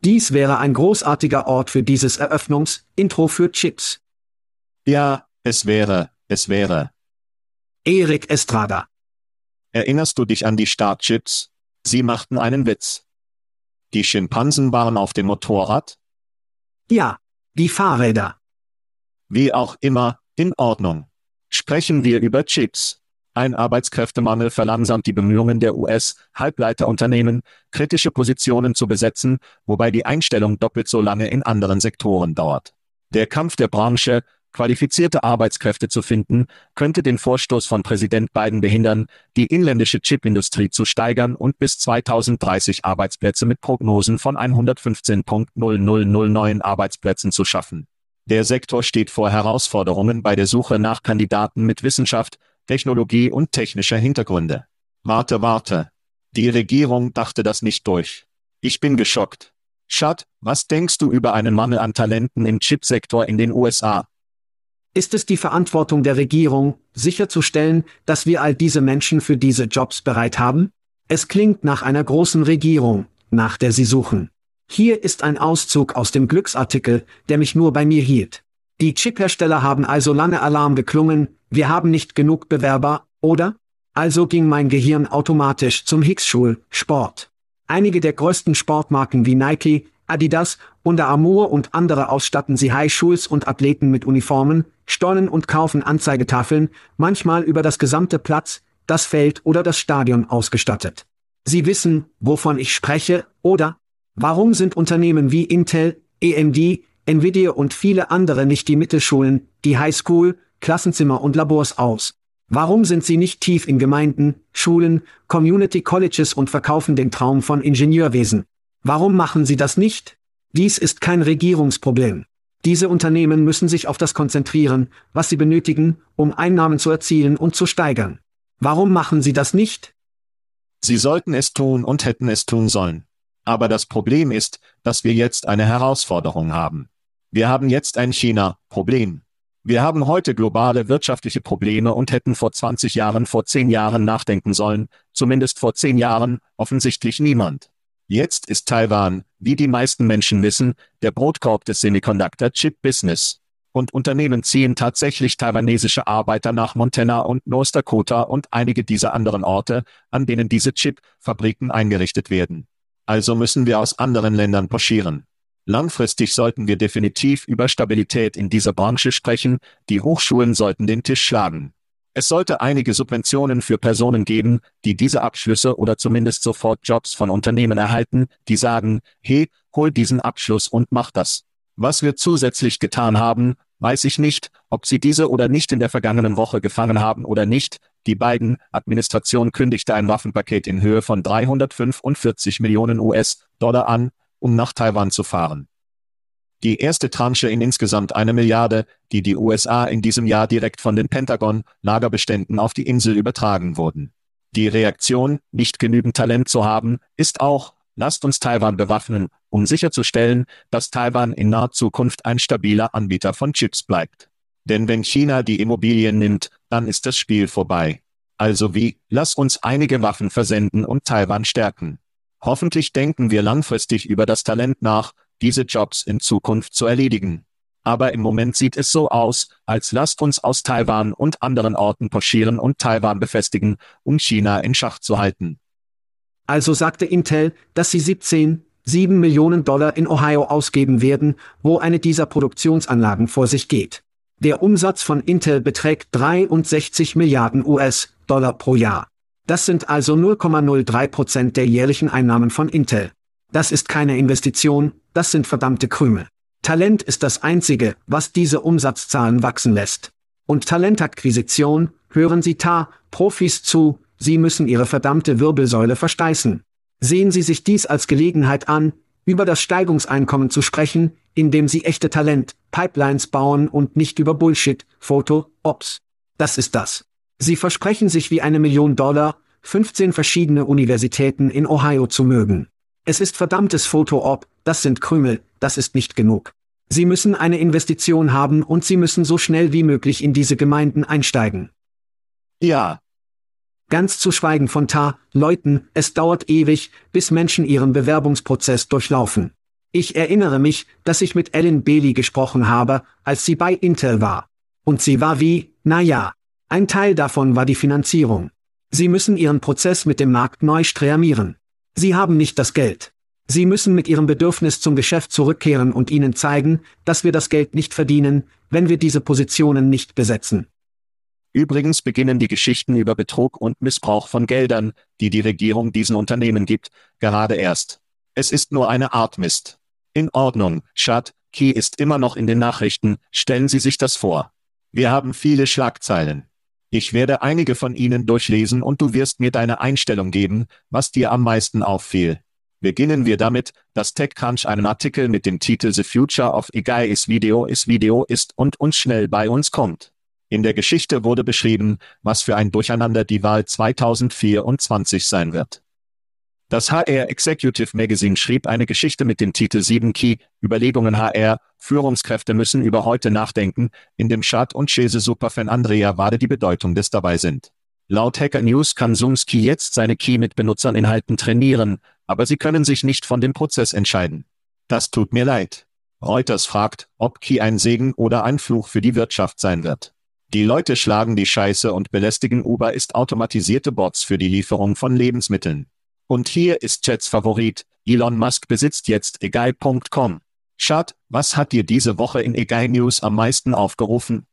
Dies wäre ein großartiger Ort für dieses Eröffnungs-Intro für Chips. Ja, es wäre, es wäre. Erik Estrada. Erinnerst du dich an die Startchips? Sie machten einen Witz. Die Schimpansen waren auf dem Motorrad? Ja, die Fahrräder. Wie auch immer, in Ordnung. Sprechen wir über Chips. Ein Arbeitskräftemangel verlangsamt die Bemühungen der US-Halbleiterunternehmen, kritische Positionen zu besetzen, wobei die Einstellung doppelt so lange in anderen Sektoren dauert. Der Kampf der Branche, qualifizierte Arbeitskräfte zu finden, könnte den Vorstoß von Präsident Biden behindern, die inländische Chipindustrie zu steigern und bis 2030 Arbeitsplätze mit Prognosen von 115.0009 neuen Arbeitsplätzen zu schaffen. Der Sektor steht vor Herausforderungen bei der Suche nach Kandidaten mit Wissenschaft, Technologie und technischer Hintergründe. Warte, warte. Die Regierung dachte das nicht durch. Ich bin geschockt. Schad, was denkst du über einen Mangel an Talenten im Chipsektor in den USA? Ist es die Verantwortung der Regierung, sicherzustellen, dass wir all diese Menschen für diese Jobs bereit haben? Es klingt nach einer großen Regierung, nach der sie suchen. Hier ist ein Auszug aus dem Glücksartikel, der mich nur bei mir hielt. Die Chiphersteller haben also lange Alarm geklungen, wir haben nicht genug Bewerber, oder? Also ging mein Gehirn automatisch zum Higgs-Schul, Sport. Einige der größten Sportmarken wie Nike, Adidas, Under Armour und andere ausstatten sie High Schools und Athleten mit Uniformen, stollen und kaufen Anzeigetafeln, manchmal über das gesamte Platz, das Feld oder das Stadion ausgestattet. Sie wissen, wovon ich spreche, oder? Warum sind Unternehmen wie Intel, AMD, Nvidia und viele andere nicht die Mittelschulen, die Highschool, Klassenzimmer und Labors aus? Warum sind sie nicht tief in Gemeinden, Schulen, Community Colleges und verkaufen den Traum von Ingenieurwesen? Warum machen sie das nicht? Dies ist kein Regierungsproblem. Diese Unternehmen müssen sich auf das konzentrieren, was sie benötigen, um Einnahmen zu erzielen und zu steigern. Warum machen sie das nicht? Sie sollten es tun und hätten es tun sollen. Aber das Problem ist, dass wir jetzt eine Herausforderung haben. Wir haben jetzt ein China-Problem. Wir haben heute globale wirtschaftliche Probleme und hätten vor 20 Jahren, vor 10 Jahren nachdenken sollen, zumindest vor 10 Jahren, offensichtlich niemand. Jetzt ist Taiwan, wie die meisten Menschen wissen, der Brotkorb des Semiconductor-Chip-Business. Und Unternehmen ziehen tatsächlich taiwanesische Arbeiter nach Montana und North Dakota und einige dieser anderen Orte, an denen diese Chip-Fabriken eingerichtet werden. Also müssen wir aus anderen Ländern pochieren. Langfristig sollten wir definitiv über Stabilität in dieser Branche sprechen, die Hochschulen sollten den Tisch schlagen. Es sollte einige Subventionen für Personen geben, die diese Abschlüsse oder zumindest sofort Jobs von Unternehmen erhalten, die sagen, hey, hol diesen Abschluss und mach das. Was wir zusätzlich getan haben, weiß ich nicht, ob Sie diese oder nicht in der vergangenen Woche gefangen haben oder nicht, die Biden-Administration kündigte ein Waffenpaket in Höhe von 345 Millionen US-Dollar an, um nach Taiwan zu fahren. Die erste Tranche in insgesamt eine Milliarde, die die USA in diesem Jahr direkt von den Pentagon-Lagerbeständen auf die Insel übertragen wurden. Die Reaktion, nicht genügend Talent zu haben, ist auch, lasst uns Taiwan bewaffnen, um sicherzustellen, dass Taiwan in naher Zukunft ein stabiler Anbieter von Chips bleibt. Denn wenn China die Immobilien nimmt, dann ist das Spiel vorbei. Also wie, lass uns einige Waffen versenden und Taiwan stärken. Hoffentlich denken wir langfristig über das Talent nach, diese Jobs in Zukunft zu erledigen. Aber im Moment sieht es so aus, als lasst uns aus Taiwan und anderen Orten pochieren und Taiwan befestigen, um China in Schach zu halten. Also sagte Intel, dass sie 17, 7 Millionen Dollar in Ohio ausgeben werden, wo eine dieser Produktionsanlagen vor sich geht. Der Umsatz von Intel beträgt 63 Milliarden US-Dollar pro Jahr. Das sind also 0,03 Prozent der jährlichen Einnahmen von Intel. Das ist keine Investition, das sind verdammte Krümel. Talent ist das Einzige, was diese Umsatzzahlen wachsen lässt. Und Talentakquisition, hören Sie Ta, Profis zu, Sie müssen Ihre verdammte Wirbelsäule versteißen. Sehen Sie sich dies als Gelegenheit an, über das Steigungseinkommen zu sprechen, indem Sie echte Talent, Pipelines bauen und nicht über Bullshit, Foto, Ops. Das ist das. Sie versprechen sich wie eine Million Dollar, 15 verschiedene Universitäten in Ohio zu mögen. Es ist verdammtes Foto-Op, das sind Krümel, das ist nicht genug. Sie müssen eine Investition haben und Sie müssen so schnell wie möglich in diese Gemeinden einsteigen. Ja. Ganz zu schweigen von Ta, Leuten, es dauert ewig, bis Menschen ihren Bewerbungsprozess durchlaufen. Ich erinnere mich, dass ich mit Ellen Bailey gesprochen habe, als sie bei Intel war. Und sie war wie, na ja. Ein Teil davon war die Finanzierung. Sie müssen ihren Prozess mit dem Markt neu streamieren. Sie haben nicht das Geld. Sie müssen mit ihrem Bedürfnis zum Geschäft zurückkehren und ihnen zeigen, dass wir das Geld nicht verdienen, wenn wir diese Positionen nicht besetzen. Übrigens beginnen die Geschichten über Betrug und Missbrauch von Geldern, die die Regierung diesen Unternehmen gibt, gerade erst. Es ist nur eine Art Mist. In Ordnung, Schad, Key ist immer noch in den Nachrichten, stellen Sie sich das vor. Wir haben viele Schlagzeilen. Ich werde einige von ihnen durchlesen und du wirst mir deine Einstellung geben, was dir am meisten auffiel. Beginnen wir damit, dass TechCrunch einen Artikel mit dem Titel The Future of AI is Video is Video ist und uns schnell bei uns kommt. In der Geschichte wurde beschrieben, was für ein Durcheinander die Wahl 2024 sein wird. Das HR Executive Magazine schrieb eine Geschichte mit dem Titel 7 Key, Überlegungen HR, Führungskräfte müssen über heute nachdenken, in dem Schad und Chese Superfan Andrea Wade die Bedeutung des dabei sind. Laut Hacker News kann Sumski jetzt seine Key mit Benutzerinhalten trainieren, aber sie können sich nicht von dem Prozess entscheiden. Das tut mir leid. Reuters fragt, ob Key ein Segen oder ein Fluch für die Wirtschaft sein wird. Die Leute schlagen die Scheiße und belästigen Uber ist automatisierte Bots für die Lieferung von Lebensmitteln. Und hier ist Chats Favorit, Elon Musk besitzt jetzt egai.com. Schad, was hat dir diese Woche in Egai News am meisten aufgerufen?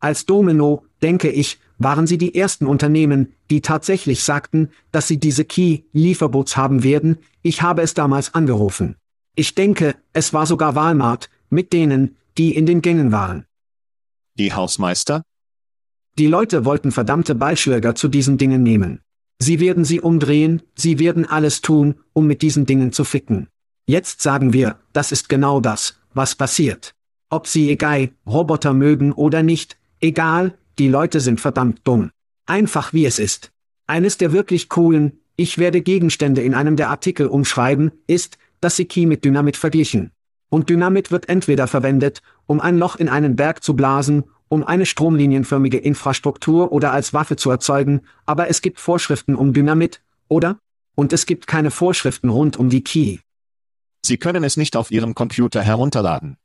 Als Domino, denke ich, waren sie die ersten Unternehmen, die tatsächlich sagten, dass sie diese Key-Lieferbots haben werden, ich habe es damals angerufen. Ich denke, es war sogar Walmart, mit denen, die in den Gängen waren. Die Hausmeister? Die Leute wollten verdammte Ballschläger zu diesen Dingen nehmen. Sie werden sie umdrehen, sie werden alles tun, um mit diesen Dingen zu ficken. Jetzt sagen wir, das ist genau das, was passiert. Ob sie egal, Roboter mögen oder nicht, egal, die Leute sind verdammt dumm. Einfach wie es ist. Eines der wirklich coolen, ich werde Gegenstände in einem der Artikel umschreiben, ist, dass sie Key mit Dynamit verglichen. Und Dynamit wird entweder verwendet, um ein Loch in einen Berg zu blasen, um eine stromlinienförmige Infrastruktur oder als Waffe zu erzeugen, aber es gibt Vorschriften um Dynamit, oder? Und es gibt keine Vorschriften rund um die Key. Sie können es nicht auf Ihrem Computer herunterladen.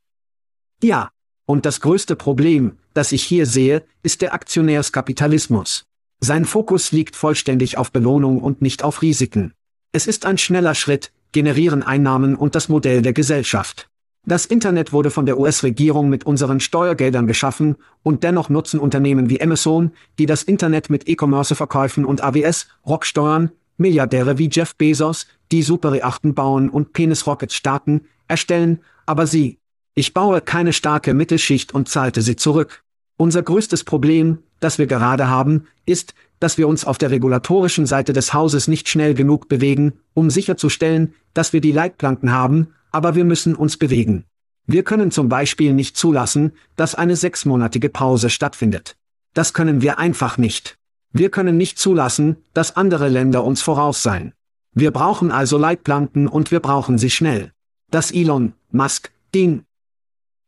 Ja, und das größte Problem, das ich hier sehe, ist der Aktionärskapitalismus. Sein Fokus liegt vollständig auf Belohnung und nicht auf Risiken. Es ist ein schneller Schritt, generieren Einnahmen und das Modell der Gesellschaft. Das Internet wurde von der US-Regierung mit unseren Steuergeldern geschaffen, und dennoch nutzen Unternehmen wie Amazon, die das Internet mit E-Commerce-Verkäufen und AWS, Rocksteuern, Milliardäre wie Jeff Bezos, die Superreachten bauen und Penis-Rockets starten, erstellen, aber sie, ich baue keine starke Mittelschicht und zahlte sie zurück. Unser größtes Problem, das wir gerade haben, ist, dass wir uns auf der regulatorischen Seite des Hauses nicht schnell genug bewegen, um sicherzustellen, dass wir die Leitplanken haben, aber wir müssen uns bewegen. Wir können zum Beispiel nicht zulassen, dass eine sechsmonatige Pause stattfindet. Das können wir einfach nicht. Wir können nicht zulassen, dass andere Länder uns voraus sein. Wir brauchen also Leitplanken und wir brauchen sie schnell. Das Elon Musk Ding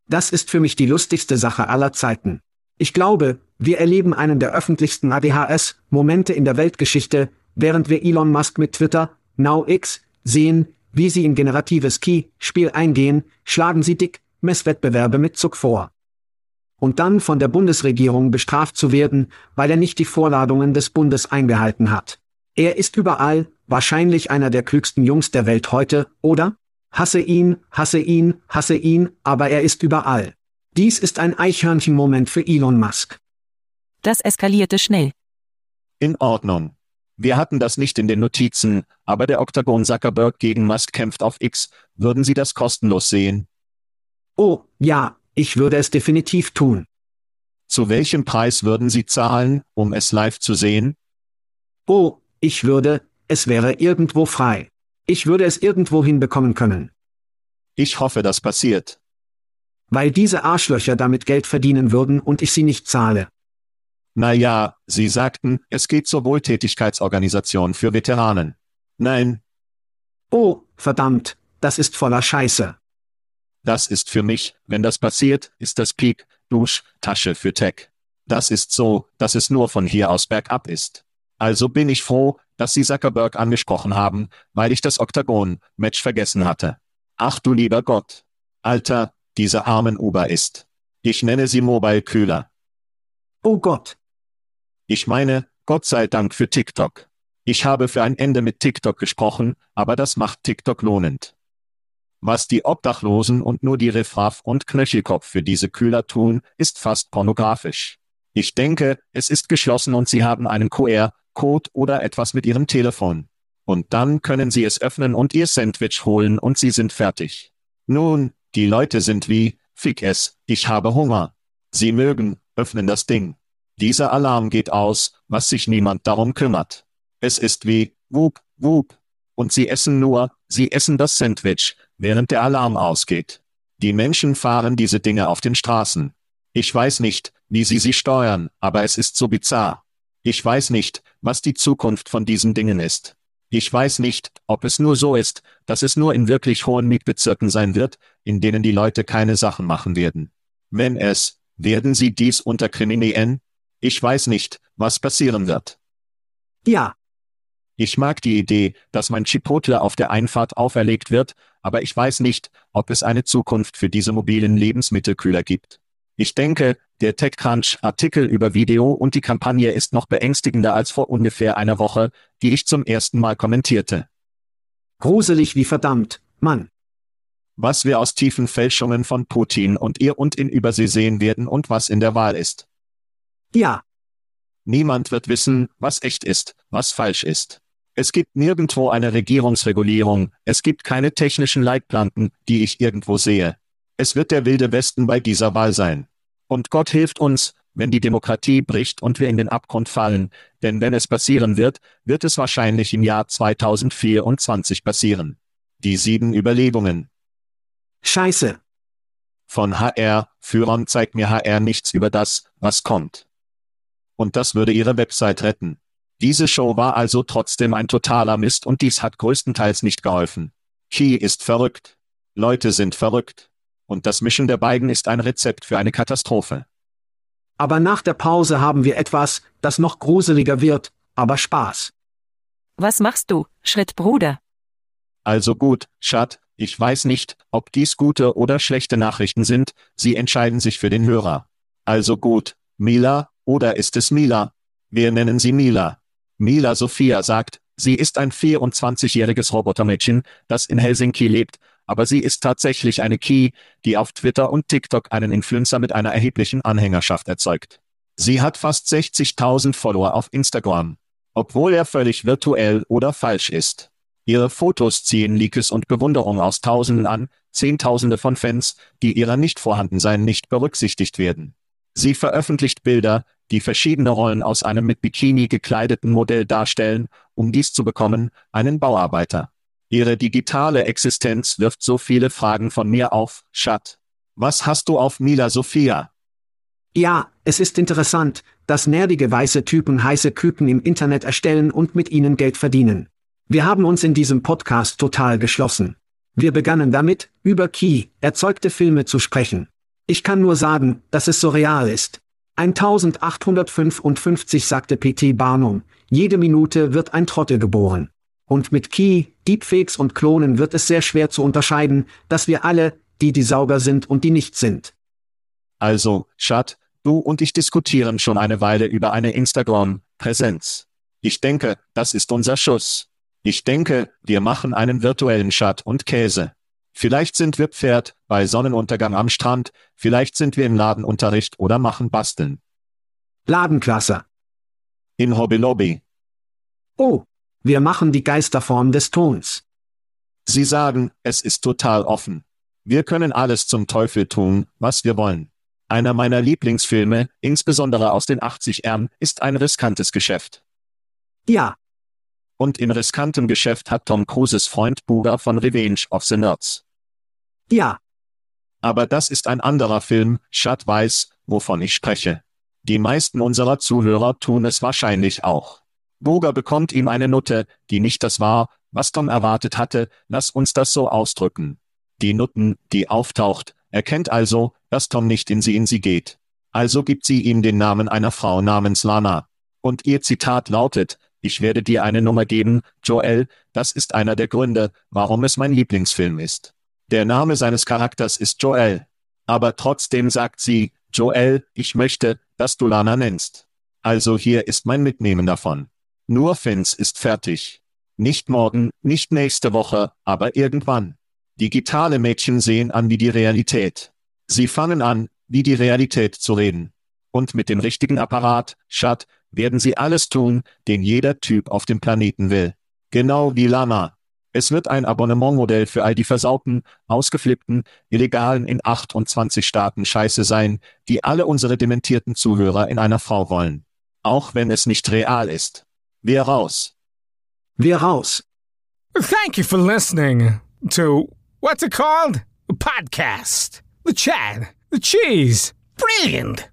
das ist für mich die lustigste Sache aller Zeiten. Ich glaube, wir erleben einen der öffentlichsten ADHS-Momente in der Weltgeschichte, während wir Elon Musk mit Twitter, Now X, sehen, wie sie in generatives Key-Spiel eingehen, schlagen sie dick Messwettbewerbe mit Zuck vor. Und dann von der Bundesregierung bestraft zu werden, weil er nicht die Vorladungen des Bundes eingehalten hat. Er ist überall, wahrscheinlich einer der klügsten Jungs der Welt heute, oder? Hasse ihn, hasse ihn, hasse ihn, aber er ist überall. Dies ist ein Eichhörnchenmoment für Elon Musk. Das eskalierte schnell. In Ordnung. Wir hatten das nicht in den Notizen, aber der Oktagon Zuckerberg gegen Musk kämpft auf X. Würden Sie das kostenlos sehen? Oh, ja, ich würde es definitiv tun. Zu welchem Preis würden Sie zahlen, um es live zu sehen? Oh, ich würde, es wäre irgendwo frei. Ich würde es irgendwo hinbekommen können. Ich hoffe, das passiert. Weil diese Arschlöcher damit Geld verdienen würden und ich sie nicht zahle. Na ja, Sie sagten, es geht zur Wohltätigkeitsorganisation für Veteranen. Nein, Oh, verdammt, das ist voller Scheiße. das ist für mich, wenn das passiert, ist das Peak, Dusch, Tasche für Tech. Das ist so, dass es nur von hier aus bergab ist. Also bin ich froh, dass Sie Zuckerberg angesprochen haben, weil ich das Oktagon-Match vergessen hatte. Ach du lieber Gott. Alter, diese armen Uber ist. Ich nenne sie Mobile Kühler. Oh Gott. Ich meine, Gott sei Dank für TikTok. Ich habe für ein Ende mit TikTok gesprochen, aber das macht TikTok lohnend. Was die Obdachlosen und nur die Riffraff und Knöchelkopf für diese Kühler tun, ist fast pornografisch. Ich denke, es ist geschlossen und sie haben einen QR-Code oder etwas mit ihrem Telefon. Und dann können sie es öffnen und ihr Sandwich holen und sie sind fertig. Nun, die Leute sind wie, fick es, ich habe Hunger. Sie mögen, öffnen das Ding. Dieser Alarm geht aus, was sich niemand darum kümmert. Es ist wie, wup, wup. Und sie essen nur, sie essen das Sandwich, während der Alarm ausgeht. Die Menschen fahren diese Dinge auf den Straßen. Ich weiß nicht, wie sie sie steuern, aber es ist so bizarr. Ich weiß nicht, was die Zukunft von diesen Dingen ist. Ich weiß nicht, ob es nur so ist, dass es nur in wirklich hohen Mietbezirken sein wird, in denen die Leute keine Sachen machen werden. Wenn es, werden sie dies unter Kriminellen? Ich weiß nicht, was passieren wird. Ja, Ich mag die Idee, dass mein Chipotle auf der Einfahrt auferlegt wird, aber ich weiß nicht, ob es eine Zukunft für diese mobilen Lebensmittelkühler gibt. Ich denke, der TechCrunch-Artikel über Video und die Kampagne ist noch beängstigender als vor ungefähr einer Woche, die ich zum ersten Mal kommentierte. gruselig wie verdammt, Mann. Was wir aus tiefen Fälschungen von Putin und ihr und in Übersee sehen werden und was in der Wahl ist. Ja, Niemand wird wissen, was echt ist, was falsch ist. Es gibt nirgendwo eine Regierungsregulierung, es gibt keine technischen Leitplanken, die ich irgendwo sehe. Es wird der wilde Westen bei dieser Wahl sein. Und Gott hilft uns, wenn die Demokratie bricht und wir in den Abgrund fallen, denn wenn es passieren wird, wird es wahrscheinlich im Jahr 2024 passieren. Die sieben Überlebungen. scheiße. Von HR, Führern zeigt mir HR nichts über das, was kommt. Und das würde ihre Website retten. Diese Show war also trotzdem ein totaler Mist und dies hat größtenteils nicht geholfen. Key ist verrückt. Leute sind verrückt. Und das Mischen der beiden ist ein Rezept für eine Katastrophe. Aber nach der Pause haben wir etwas, das noch gruseliger wird, aber Spaß. Was machst du, Schrittbruder? Also gut, Schat, ich weiß nicht, ob dies gute oder schlechte Nachrichten sind, sie entscheiden sich für den Hörer. Also gut, Mila, oder ist es Mila? Wir nennen sie Mila. Mila Sophia sagt, sie ist ein 24-jähriges Robotermädchen, das in Helsinki lebt, aber sie ist tatsächlich eine Key, die auf Twitter und TikTok einen Influencer mit einer erheblichen Anhängerschaft erzeugt. Sie hat fast 60.000 Follower auf Instagram. Obwohl er völlig virtuell oder falsch ist. Ihre Fotos ziehen Likes und Bewunderung aus Tausenden an, Zehntausende von Fans, die ihrer Nichtvorhandensein nicht berücksichtigt werden. Sie veröffentlicht Bilder, die verschiedene Rollen aus einem mit Bikini gekleideten Modell darstellen, um dies zu bekommen, einen Bauarbeiter. Ihre digitale Existenz wirft so viele Fragen von mir auf, Schat. Was hast du auf Mila Sophia? Ja, es ist interessant, dass nerdige weiße Typen heiße Küken im Internet erstellen und mit ihnen Geld verdienen. Wir haben uns in diesem Podcast total geschlossen. Wir begannen damit, über Key, erzeugte Filme zu sprechen. Ich kann nur sagen, dass es so real ist. 1855 sagte P.T. Barnum, jede Minute wird ein Trottel geboren. Und mit Key, Deepfakes und Klonen wird es sehr schwer zu unterscheiden, dass wir alle, die die Sauger sind und die nicht sind. Also, Chad, du und ich diskutieren schon eine Weile über eine Instagram-Präsenz. Ich denke, das ist unser Schuss. Ich denke, wir machen einen virtuellen Chat und Käse. Vielleicht sind wir Pferd bei Sonnenuntergang am Strand, vielleicht sind wir im Ladenunterricht oder machen Basteln. Ladenklasse. In Hobby Lobby. Oh, wir machen die Geisterform des Tons. Sie sagen, es ist total offen. Wir können alles zum Teufel tun, was wir wollen. Einer meiner Lieblingsfilme, insbesondere aus den 80ern, ist ein riskantes Geschäft. Ja, Und in riskantem Geschäft hat Tom Cruises Freund Buga von Revenge of the Nerds. ja, Aber das ist ein anderer Film, Chad weiß, wovon ich spreche. Die meisten unserer Zuhörer tun es wahrscheinlich auch. Boga bekommt ihm eine Nutte, die nicht das war, was Tom erwartet hatte, lass uns das so ausdrücken. Die Nutten, die auftaucht, erkennt also, dass Tom nicht in sie in sie geht. Also gibt sie ihm den Namen einer Frau namens Lana. Und ihr Zitat lautet, ich werde dir eine Nummer geben, Joel, das ist einer der Gründe, warum es mein Lieblingsfilm ist. Der Name seines Charakters ist Joel. Aber trotzdem sagt sie, Joel, ich möchte, dass du Lana nennst. Also hier ist mein Mitnehmen davon. Nur Fins ist fertig. Nicht morgen, nicht nächste Woche, aber irgendwann. Digitale Mädchen sehen an wie die Realität. Sie fangen an, wie die Realität zu reden. Und mit dem richtigen Apparat, Schat, werden sie alles tun, den jeder Typ auf dem Planeten will. Genau wie Lana. Es wird ein Abonnementmodell für all die versauten, ausgeflippten, illegalen in 28 Staaten Scheiße sein, die alle unsere dementierten Zuhörer in einer Frau wollen. Auch wenn es nicht real ist. Wir raus. wir raus. Thank you for listening to what's it called? A podcast. The chat. The cheese. Brilliant.